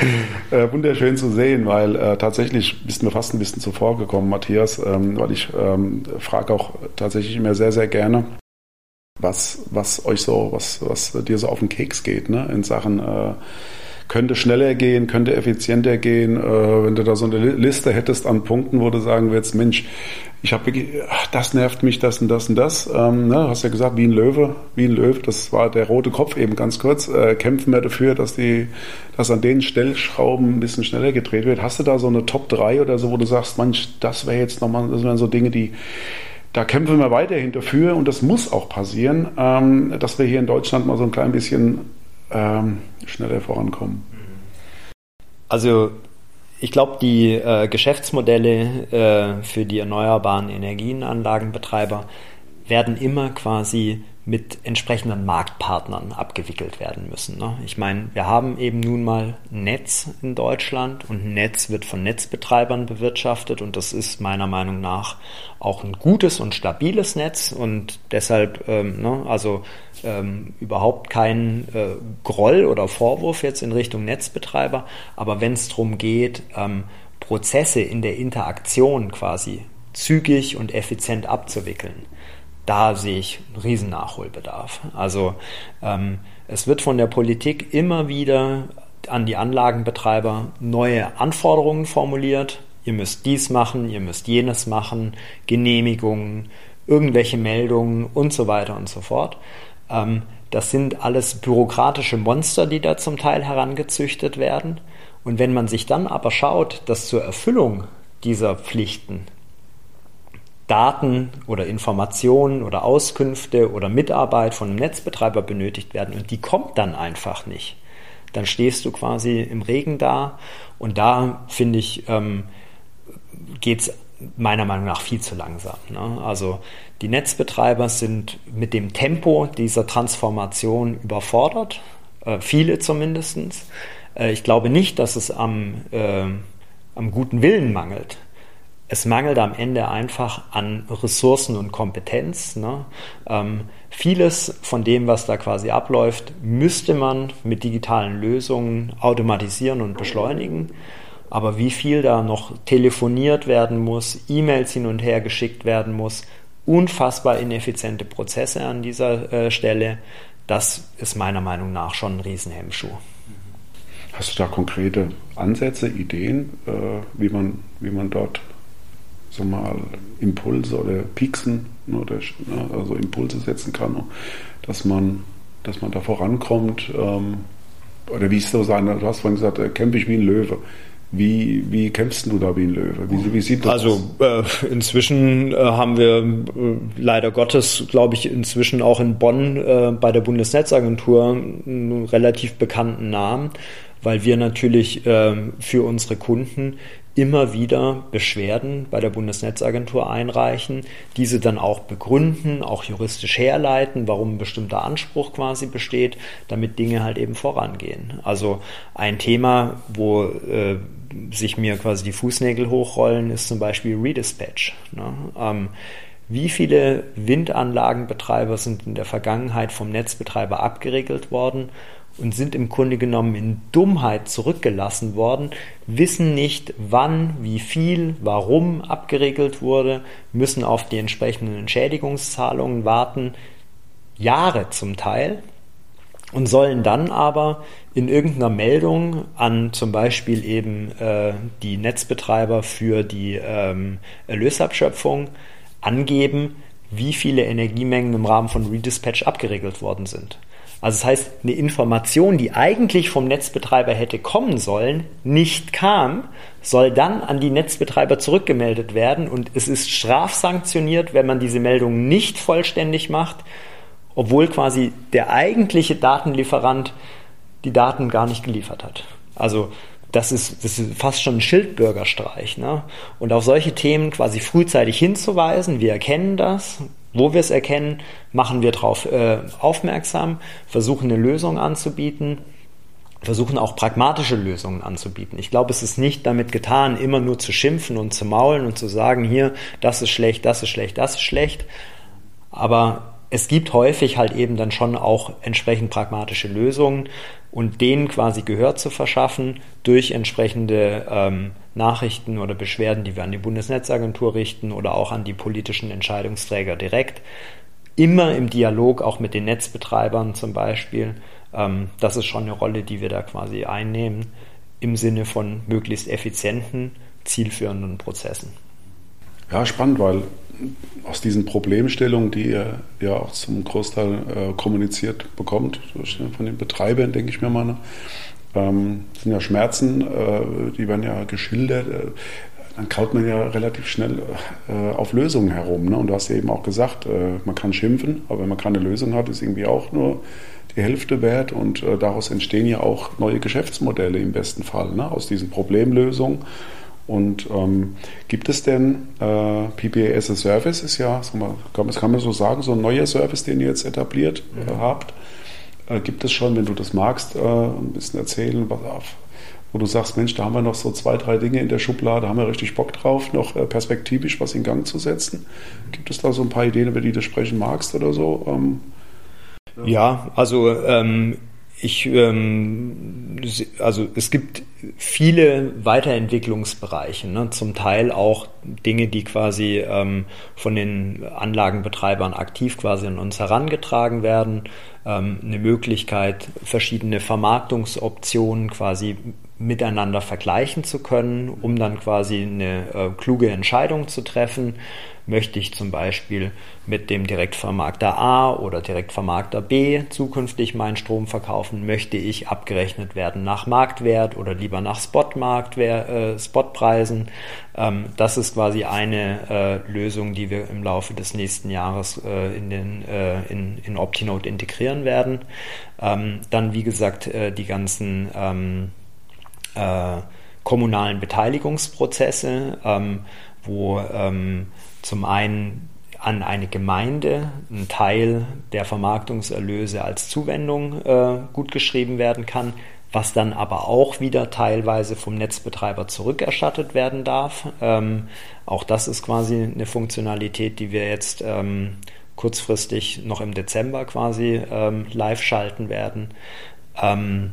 *laughs* äh, wunderschön zu sehen, weil äh, tatsächlich bist mir fast ein bisschen zuvor gekommen, Matthias, ähm, weil ich ähm, frage auch tatsächlich immer sehr, sehr gerne, was, was euch so, was, was dir so auf den Keks geht, ne, in Sachen äh, könnte schneller gehen, könnte effizienter gehen. Äh, wenn du da so eine Liste hättest an Punkten, wo du sagen würdest, Mensch, ich habe das nervt mich, das und das und das. Ähm, ne, hast ja gesagt, wie ein Löwe, wie ein Löwe, das war der rote Kopf eben ganz kurz. Äh, kämpfen wir dafür, dass die, dass an den Stellschrauben ein bisschen schneller gedreht wird. Hast du da so eine Top 3 oder so, wo du sagst, Mensch, das wäre jetzt nochmal, das wären so Dinge, die da kämpfen wir weiterhin dafür und das muss auch passieren, ähm, dass wir hier in Deutschland mal so ein klein bisschen ähm, schneller vorankommen. Also ich glaube, die äh, Geschäftsmodelle äh, für die erneuerbaren Energienanlagenbetreiber werden immer quasi mit entsprechenden Marktpartnern abgewickelt werden müssen. Ne? Ich meine, wir haben eben nun mal Netz in Deutschland und Netz wird von Netzbetreibern bewirtschaftet und das ist meiner Meinung nach auch ein gutes und stabiles Netz und deshalb ähm, ne, also ähm, überhaupt kein äh, Groll oder Vorwurf jetzt in Richtung Netzbetreiber, aber wenn es darum geht, ähm, Prozesse in der Interaktion quasi zügig und effizient abzuwickeln, da sehe ich einen riesen Nachholbedarf. Also ähm, es wird von der Politik immer wieder an die Anlagenbetreiber neue Anforderungen formuliert. ihr müsst dies machen, ihr müsst jenes machen, Genehmigungen, irgendwelche Meldungen und so weiter und so fort. Ähm, das sind alles bürokratische Monster, die da zum Teil herangezüchtet werden. Und wenn man sich dann aber schaut, dass zur Erfüllung dieser Pflichten Daten oder Informationen oder Auskünfte oder Mitarbeit von einem Netzbetreiber benötigt werden und die kommt dann einfach nicht, dann stehst du quasi im Regen da und da finde ich, ähm, geht es meiner Meinung nach viel zu langsam. Ne? Also die Netzbetreiber sind mit dem Tempo dieser Transformation überfordert, äh, viele zumindest. Äh, ich glaube nicht, dass es am, äh, am guten Willen mangelt. Es mangelt am Ende einfach an Ressourcen und Kompetenz. Ne? Ähm, vieles von dem, was da quasi abläuft, müsste man mit digitalen Lösungen automatisieren und beschleunigen. Aber wie viel da noch telefoniert werden muss, E-Mails hin und her geschickt werden muss, unfassbar ineffiziente Prozesse an dieser äh, Stelle, das ist meiner Meinung nach schon ein Riesenhemmschuh. Hast du da konkrete Ansätze, Ideen, äh, wie, man, wie man dort so mal Impulse oder Pieksen ne, oder ne, also Impulse setzen kann, dass man, dass man da vorankommt? Ähm, oder wie ist so sein? Du hast vorhin gesagt, äh, kämpfe ich wie ein Löwe. Wie, wie kämpfst du da wie ein Löwe? Wie, wie sieht das also äh, inzwischen äh, haben wir äh, leider Gottes, glaube ich, inzwischen auch in Bonn äh, bei der Bundesnetzagentur einen relativ bekannten Namen, weil wir natürlich ähm, für unsere Kunden immer wieder Beschwerden bei der Bundesnetzagentur einreichen, diese dann auch begründen, auch juristisch herleiten, warum ein bestimmter Anspruch quasi besteht, damit Dinge halt eben vorangehen. Also ein Thema, wo äh, sich mir quasi die Fußnägel hochrollen, ist zum Beispiel Redispatch. Ne? Ähm, wie viele Windanlagenbetreiber sind in der Vergangenheit vom Netzbetreiber abgeregelt worden und sind im Grunde genommen in Dummheit zurückgelassen worden, wissen nicht, wann, wie viel, warum abgeregelt wurde, müssen auf die entsprechenden Entschädigungszahlungen warten, Jahre zum Teil, und sollen dann aber in irgendeiner Meldung an zum Beispiel eben äh, die Netzbetreiber für die ähm, Erlösabschöpfung angeben, wie viele Energiemengen im Rahmen von Redispatch abgeregelt worden sind. Also das heißt, eine Information, die eigentlich vom Netzbetreiber hätte kommen sollen, nicht kam, soll dann an die Netzbetreiber zurückgemeldet werden und es ist strafsanktioniert, wenn man diese Meldung nicht vollständig macht, obwohl quasi der eigentliche Datenlieferant die Daten gar nicht geliefert hat. Also das ist, das ist fast schon ein Schildbürgerstreich. Ne? Und auf solche Themen quasi frühzeitig hinzuweisen, wir erkennen das, wo wir es erkennen, machen wir darauf äh, aufmerksam, versuchen eine Lösung anzubieten, versuchen auch pragmatische Lösungen anzubieten. Ich glaube, es ist nicht damit getan, immer nur zu schimpfen und zu maulen und zu sagen, hier, das ist schlecht, das ist schlecht, das ist schlecht. Aber es gibt häufig halt eben dann schon auch entsprechend pragmatische Lösungen und denen quasi Gehör zu verschaffen durch entsprechende ähm, Nachrichten oder Beschwerden, die wir an die Bundesnetzagentur richten oder auch an die politischen Entscheidungsträger direkt. Immer im Dialog auch mit den Netzbetreibern zum Beispiel. Ähm, das ist schon eine Rolle, die wir da quasi einnehmen im Sinne von möglichst effizienten, zielführenden Prozessen. Ja, spannend, weil aus diesen Problemstellungen, die ihr ja auch zum Großteil äh, kommuniziert bekommt, von den Betreibern, denke ich mir mal, ne? ähm, sind ja Schmerzen, äh, die werden ja geschildert. Äh, dann kaut man ja relativ schnell äh, auf Lösungen herum. Ne? Und du hast ja eben auch gesagt, äh, man kann schimpfen, aber wenn man keine Lösung hat, ist irgendwie auch nur die Hälfte wert. Und äh, daraus entstehen ja auch neue Geschäftsmodelle im besten Fall, ne? aus diesen Problemlösungen. Und ähm, gibt es denn äh, PPA as a Service? Ist ja, mal, kann, das kann man so sagen, so ein neuer Service, den ihr jetzt etabliert äh, mhm. habt. Äh, gibt es schon, wenn du das magst, äh, ein bisschen erzählen, was, wo du sagst, Mensch, da haben wir noch so zwei, drei Dinge in der Schublade, haben wir richtig Bock drauf, noch äh, perspektivisch was in Gang zu setzen. Gibt es da so ein paar Ideen, über die du sprechen magst oder so? Ähm, ja, also ähm, ich ähm, also es gibt viele Weiterentwicklungsbereiche, ne? zum Teil auch Dinge, die quasi ähm, von den Anlagenbetreibern aktiv quasi an uns herangetragen werden, ähm, eine Möglichkeit, verschiedene Vermarktungsoptionen quasi miteinander vergleichen zu können, um dann quasi eine äh, kluge Entscheidung zu treffen. Möchte ich zum Beispiel mit dem Direktvermarkter A oder Direktvermarkter B zukünftig meinen Strom verkaufen? Möchte ich abgerechnet werden nach Marktwert oder lieber nach Spotmarktwert, äh, Spotpreisen? Ähm, das ist quasi eine äh, Lösung, die wir im Laufe des nächsten Jahres äh, in, den, äh, in, in OptiNote integrieren werden. Ähm, dann, wie gesagt, äh, die ganzen ähm, äh, kommunalen Beteiligungsprozesse, ähm, wo ähm, zum einen an eine Gemeinde ein Teil der Vermarktungserlöse als Zuwendung äh, gutgeschrieben werden kann, was dann aber auch wieder teilweise vom Netzbetreiber zurückerstattet werden darf. Ähm, auch das ist quasi eine Funktionalität, die wir jetzt ähm, kurzfristig noch im Dezember quasi ähm, live schalten werden. Ähm,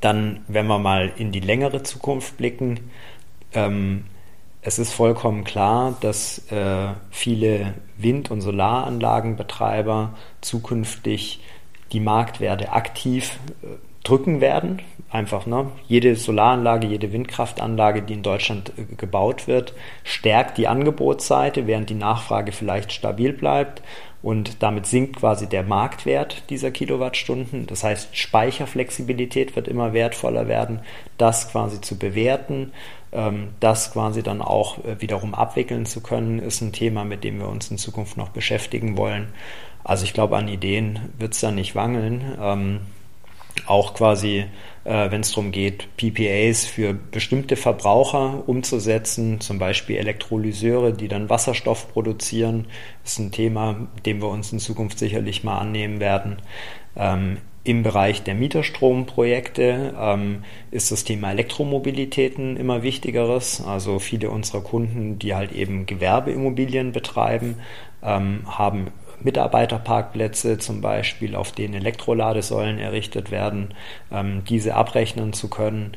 dann, wenn wir mal in die längere Zukunft blicken, ähm, es ist vollkommen klar, dass äh, viele Wind- und Solaranlagenbetreiber zukünftig die Marktwerte aktiv äh, drücken werden. Einfach, ne? Jede Solaranlage, jede Windkraftanlage, die in Deutschland äh, gebaut wird, stärkt die Angebotsseite, während die Nachfrage vielleicht stabil bleibt und damit sinkt quasi der Marktwert dieser Kilowattstunden. Das heißt, Speicherflexibilität wird immer wertvoller werden, das quasi zu bewerten, ähm, das quasi dann auch äh, wiederum abwickeln zu können, ist ein Thema, mit dem wir uns in Zukunft noch beschäftigen wollen. Also ich glaube, an Ideen wird es da nicht wangeln. Auch quasi, äh, wenn es darum geht, PPAs für bestimmte Verbraucher umzusetzen, zum Beispiel Elektrolyseure, die dann Wasserstoff produzieren, ist ein Thema, dem wir uns in Zukunft sicherlich mal annehmen werden. Ähm, im Bereich der Mieterstromprojekte ähm, ist das Thema Elektromobilitäten immer wichtigeres. Also viele unserer Kunden, die halt eben Gewerbeimmobilien betreiben, ähm, haben Mitarbeiterparkplätze zum Beispiel, auf denen Elektroladesäulen errichtet werden, ähm, diese abrechnen zu können.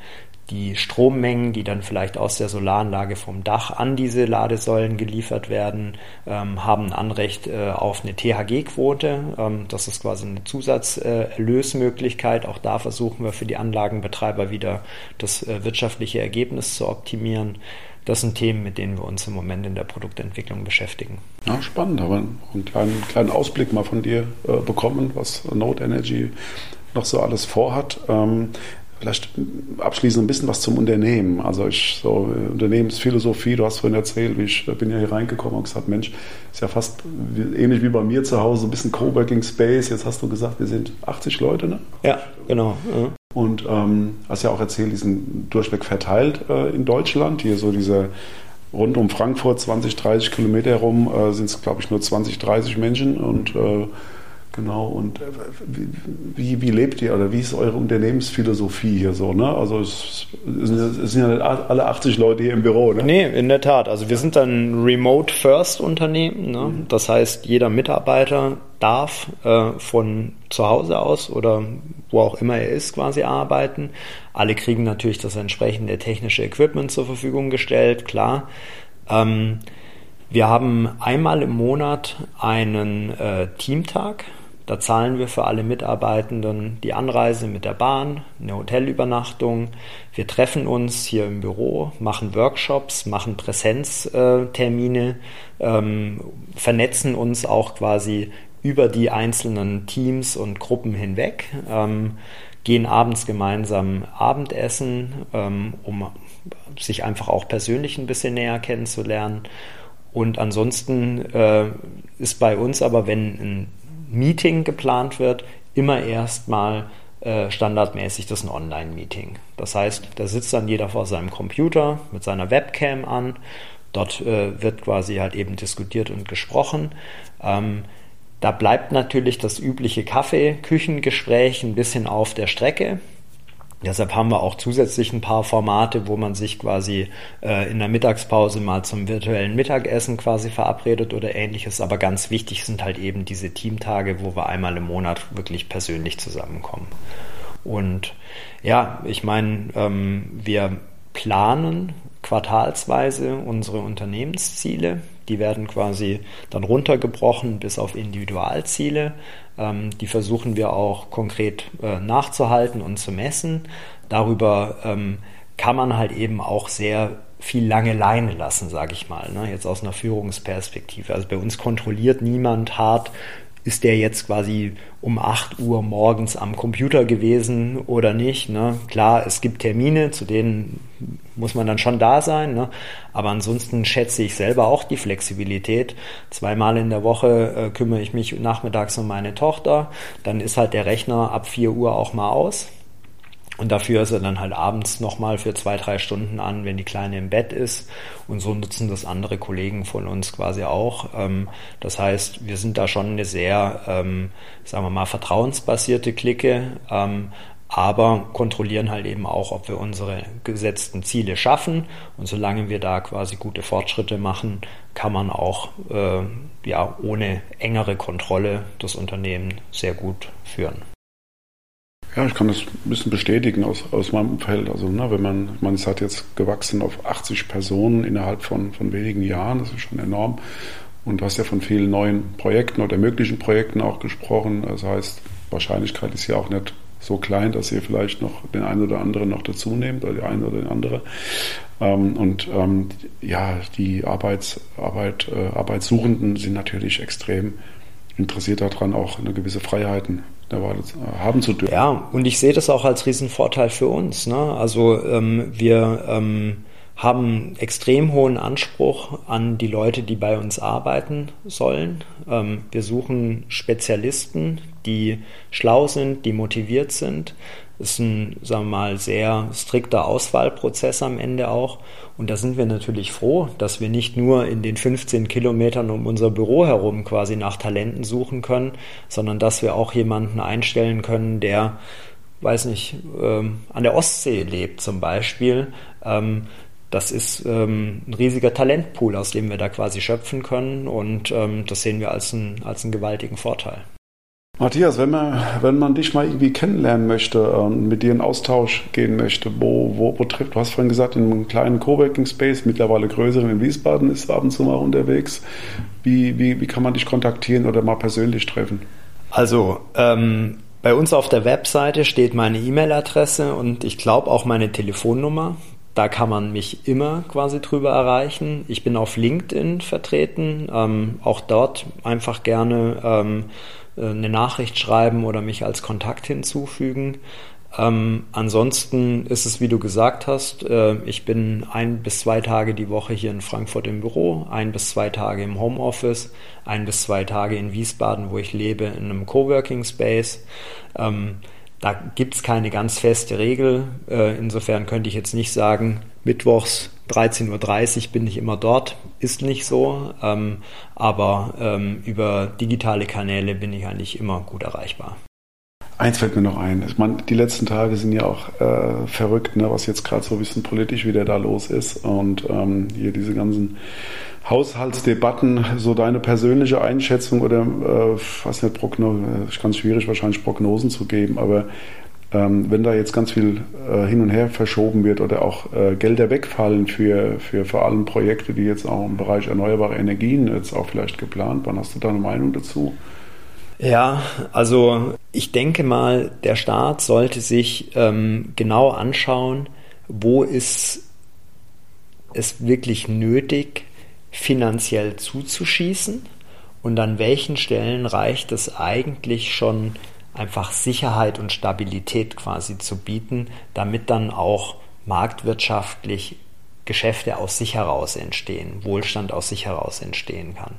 Die Strommengen, die dann vielleicht aus der Solaranlage vom Dach an diese Ladesäulen geliefert werden, ähm, haben Anrecht äh, auf eine THG-Quote. Ähm, das ist quasi eine Zusatzerlösmöglichkeit. Äh, Auch da versuchen wir für die Anlagenbetreiber wieder das äh, wirtschaftliche Ergebnis zu optimieren das sind Themen, mit denen wir uns im Moment in der Produktentwicklung beschäftigen. Ja, spannend, aber einen kleinen, kleinen Ausblick mal von dir äh, bekommen, was Node Energy noch so alles vorhat. Ähm, vielleicht abschließend ein bisschen was zum Unternehmen. Also ich so äh, Unternehmensphilosophie, du hast vorhin erzählt, wie ich bin ja hier reingekommen und gesagt, Mensch, ist ja fast ähnlich wie bei mir zu Hause, ein bisschen Coworking Space. Jetzt hast du gesagt, wir sind 80 Leute, ne? Ja, genau. Und ähm, hast ja auch erzählt, die sind durchweg verteilt äh, in Deutschland. Hier so diese rund um Frankfurt 20, 30 Kilometer herum äh, sind es, glaube ich, nur 20, 30 Menschen. Und äh, genau, und äh, wie, wie lebt ihr oder wie ist eure Unternehmensphilosophie hier so? Ne? Also es, es sind ja nicht alle 80 Leute hier im Büro. Ne? Nee, in der Tat. Also wir sind ein Remote-First-Unternehmen. Ne? Mhm. Das heißt, jeder Mitarbeiter darf äh, von zu Hause aus oder wo auch immer er ist, quasi arbeiten. Alle kriegen natürlich das entsprechende technische Equipment zur Verfügung gestellt, klar. Ähm, wir haben einmal im Monat einen äh, Teamtag. Da zahlen wir für alle Mitarbeitenden die Anreise mit der Bahn, eine Hotelübernachtung. Wir treffen uns hier im Büro, machen Workshops, machen Präsenztermine, ähm, vernetzen uns auch quasi über die einzelnen Teams und Gruppen hinweg, ähm, gehen abends gemeinsam Abendessen, ähm, um sich einfach auch persönlich ein bisschen näher kennenzulernen. Und ansonsten äh, ist bei uns aber, wenn ein Meeting geplant wird, immer erstmal äh, standardmäßig das ein Online-Meeting. Das heißt, da sitzt dann jeder vor seinem Computer mit seiner Webcam an. Dort äh, wird quasi halt eben diskutiert und gesprochen. Ähm, da bleibt natürlich das übliche Kaffee-Küchengespräch ein bisschen auf der Strecke. Deshalb haben wir auch zusätzlich ein paar Formate, wo man sich quasi äh, in der Mittagspause mal zum virtuellen Mittagessen quasi verabredet oder ähnliches. Aber ganz wichtig sind halt eben diese Teamtage, wo wir einmal im Monat wirklich persönlich zusammenkommen. Und ja, ich meine, ähm, wir planen quartalsweise unsere Unternehmensziele. Die werden quasi dann runtergebrochen bis auf Individualziele. Ähm, die versuchen wir auch konkret äh, nachzuhalten und zu messen. Darüber ähm, kann man halt eben auch sehr viel lange Leine lassen, sage ich mal, ne? jetzt aus einer Führungsperspektive. Also bei uns kontrolliert niemand hart, ist der jetzt quasi um 8 Uhr morgens am Computer gewesen oder nicht. Ne? Klar, es gibt Termine, zu denen muss man dann schon da sein, ne? aber ansonsten schätze ich selber auch die Flexibilität. Zweimal in der Woche äh, kümmere ich mich nachmittags um meine Tochter, dann ist halt der Rechner ab 4 Uhr auch mal aus. Und dafür ist er dann halt abends nochmal für zwei, drei Stunden an, wenn die Kleine im Bett ist. Und so nutzen das andere Kollegen von uns quasi auch. Ähm, das heißt, wir sind da schon eine sehr, ähm, sagen wir mal, vertrauensbasierte Clique, ähm, aber kontrollieren halt eben auch, ob wir unsere gesetzten Ziele schaffen. Und solange wir da quasi gute Fortschritte machen, kann man auch äh, ja, ohne engere Kontrolle das Unternehmen sehr gut führen. Ja, ich kann das ein bisschen bestätigen aus, aus meinem Umfeld. Also, ne, wenn man, man es hat jetzt gewachsen auf 80 Personen innerhalb von, von wenigen Jahren, das ist schon enorm. Und du hast ja von vielen neuen Projekten oder möglichen Projekten auch gesprochen. Das heißt, Wahrscheinlichkeit ist ja auch nicht so klein, dass ihr vielleicht noch den einen oder anderen noch dazu nehmt oder die eine oder die andere. Ähm, und ähm, ja, die Arbeits, Arbeit, äh, Arbeitssuchenden sind natürlich extrem interessiert daran, auch eine gewisse Freiheiten haben zu dürfen. Ja, und ich sehe das auch als Riesenvorteil für uns. Ne? Also ähm, wir ähm, haben extrem hohen Anspruch an die Leute, die bei uns arbeiten sollen. Ähm, wir suchen Spezialisten, die schlau sind, die motiviert sind. Das ist ein, sagen wir mal, sehr strikter Auswahlprozess am Ende auch. Und da sind wir natürlich froh, dass wir nicht nur in den 15 Kilometern um unser Büro herum quasi nach Talenten suchen können, sondern dass wir auch jemanden einstellen können, der, weiß nicht, ähm, an der Ostsee lebt zum Beispiel. Ähm, das ist ähm, ein riesiger Talentpool, aus dem wir da quasi schöpfen können. Und ähm, das sehen wir als, ein, als einen gewaltigen Vorteil. Matthias, wenn man, wenn man dich mal irgendwie kennenlernen möchte und mit dir in Austausch gehen möchte, wo, wo, wo trifft, du hast vorhin gesagt, in einem kleinen Coworking Space, mittlerweile größeren in Wiesbaden ist ab und zu mal unterwegs. Wie, wie, wie kann man dich kontaktieren oder mal persönlich treffen? Also, ähm, bei uns auf der Webseite steht meine E-Mail-Adresse und ich glaube auch meine Telefonnummer. Da kann man mich immer quasi drüber erreichen. Ich bin auf LinkedIn vertreten, ähm, auch dort einfach gerne ähm, äh, eine Nachricht schreiben oder mich als Kontakt hinzufügen. Ähm, ansonsten ist es, wie du gesagt hast, äh, ich bin ein bis zwei Tage die Woche hier in Frankfurt im Büro, ein bis zwei Tage im Homeoffice, ein bis zwei Tage in Wiesbaden, wo ich lebe, in einem Coworking Space. Ähm, da gibt es keine ganz feste Regel. Äh, insofern könnte ich jetzt nicht sagen, mittwochs 13.30 Uhr bin ich immer dort. Ist nicht so. Ähm, aber ähm, über digitale Kanäle bin ich eigentlich immer gut erreichbar. Eins fällt mir noch ein. Ich meine, die letzten Tage sind ja auch äh, verrückt, ne, was jetzt gerade so ein bisschen politisch wieder da los ist. Und ähm, hier diese ganzen Haushaltsdebatten, so deine persönliche Einschätzung oder, äh, was nicht, Progno ist ganz schwierig wahrscheinlich Prognosen zu geben, aber wenn da jetzt ganz viel äh, hin und her verschoben wird oder auch äh, Gelder wegfallen für, für vor allem Projekte, die jetzt auch im Bereich erneuerbare Energien jetzt auch vielleicht geplant waren, hast du da eine Meinung dazu? Ja, also ich denke mal, der Staat sollte sich ähm, genau anschauen, wo ist es wirklich nötig, finanziell zuzuschießen und an welchen Stellen reicht es eigentlich schon einfach Sicherheit und Stabilität quasi zu bieten, damit dann auch marktwirtschaftlich Geschäfte aus sich heraus entstehen, Wohlstand aus sich heraus entstehen kann.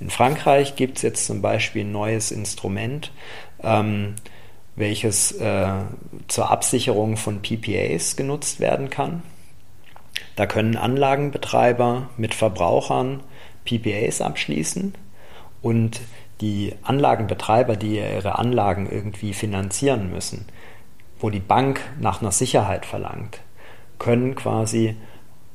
In Frankreich gibt es jetzt zum Beispiel ein neues Instrument, ähm, welches äh, zur Absicherung von PPAs genutzt werden kann. Da können Anlagenbetreiber mit Verbrauchern PPAs abschließen und die Anlagenbetreiber, die ihre Anlagen irgendwie finanzieren müssen, wo die Bank nach einer Sicherheit verlangt, können quasi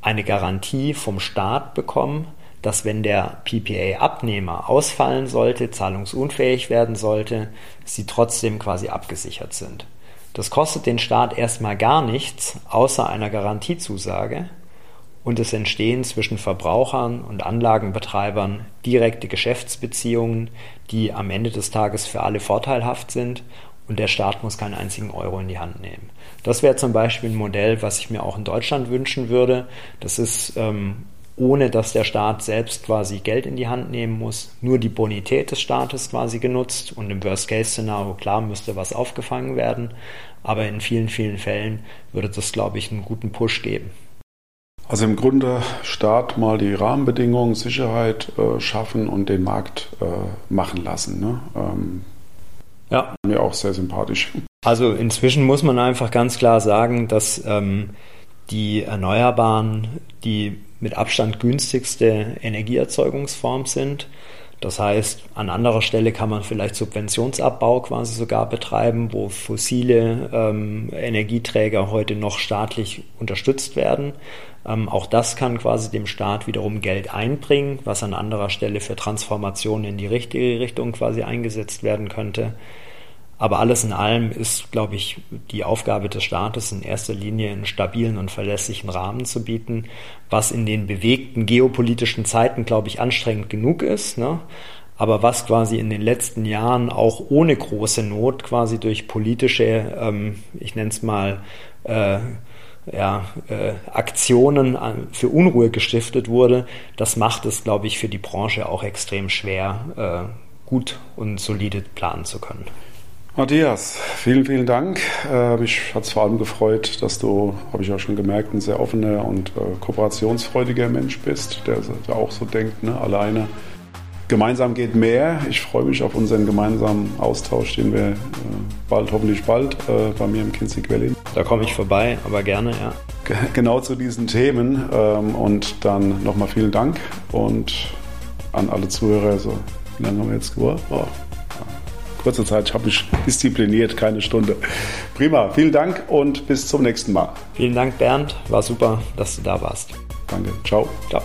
eine Garantie vom Staat bekommen, dass wenn der PPA-Abnehmer ausfallen sollte, zahlungsunfähig werden sollte, sie trotzdem quasi abgesichert sind. Das kostet den Staat erstmal gar nichts, außer einer Garantiezusage. Und es entstehen zwischen Verbrauchern und Anlagenbetreibern direkte Geschäftsbeziehungen, die am Ende des Tages für alle vorteilhaft sind und der Staat muss keinen einzigen Euro in die Hand nehmen. Das wäre zum Beispiel ein Modell, was ich mir auch in Deutschland wünschen würde. Das ist ähm, ohne dass der Staat selbst quasi Geld in die Hand nehmen muss, nur die Bonität des Staates quasi genutzt und im Worst-Case-Szenario, klar, müsste was aufgefangen werden, aber in vielen, vielen Fällen würde das, glaube ich, einen guten Push geben. Also im Grunde Staat mal die Rahmenbedingungen, Sicherheit äh, schaffen und den Markt äh, machen lassen. Ne? Ähm, ja. Mir auch sehr sympathisch. Also inzwischen muss man einfach ganz klar sagen, dass ähm, die Erneuerbaren die mit Abstand günstigste Energieerzeugungsform sind. Das heißt, an anderer Stelle kann man vielleicht Subventionsabbau quasi sogar betreiben, wo fossile ähm, Energieträger heute noch staatlich unterstützt werden. Ähm, auch das kann quasi dem Staat wiederum Geld einbringen, was an anderer Stelle für Transformationen in die richtige Richtung quasi eingesetzt werden könnte. Aber alles in allem ist, glaube ich, die Aufgabe des Staates in erster Linie einen stabilen und verlässlichen Rahmen zu bieten, was in den bewegten geopolitischen Zeiten, glaube ich, anstrengend genug ist. Ne? aber was quasi in den letzten Jahren auch ohne große Not quasi durch politische, ähm, ich nenne es mal, äh, ja, äh, Aktionen für Unruhe gestiftet wurde, das macht es, glaube ich, für die Branche auch extrem schwer, äh, gut und solide planen zu können. Matthias, vielen, vielen Dank. Äh, mich hat es vor allem gefreut, dass du, habe ich auch schon gemerkt, ein sehr offener und äh, kooperationsfreudiger Mensch bist, der, der auch so denkt, ne? alleine. Gemeinsam geht mehr. Ich freue mich auf unseren gemeinsamen Austausch, den wir äh, bald, hoffentlich bald, äh, bei mir im Kinsey Valley. Da komme ich vorbei, aber gerne, ja. Genau zu diesen Themen. Ähm, und dann nochmal vielen Dank und an alle Zuhörer. So, wie lange haben wir jetzt gebraucht? Oh kurze Zeit habe ich diszipliniert, keine Stunde. Prima, vielen Dank und bis zum nächsten Mal. Vielen Dank, Bernd. War super, dass du da warst. Danke. Ciao. Ciao.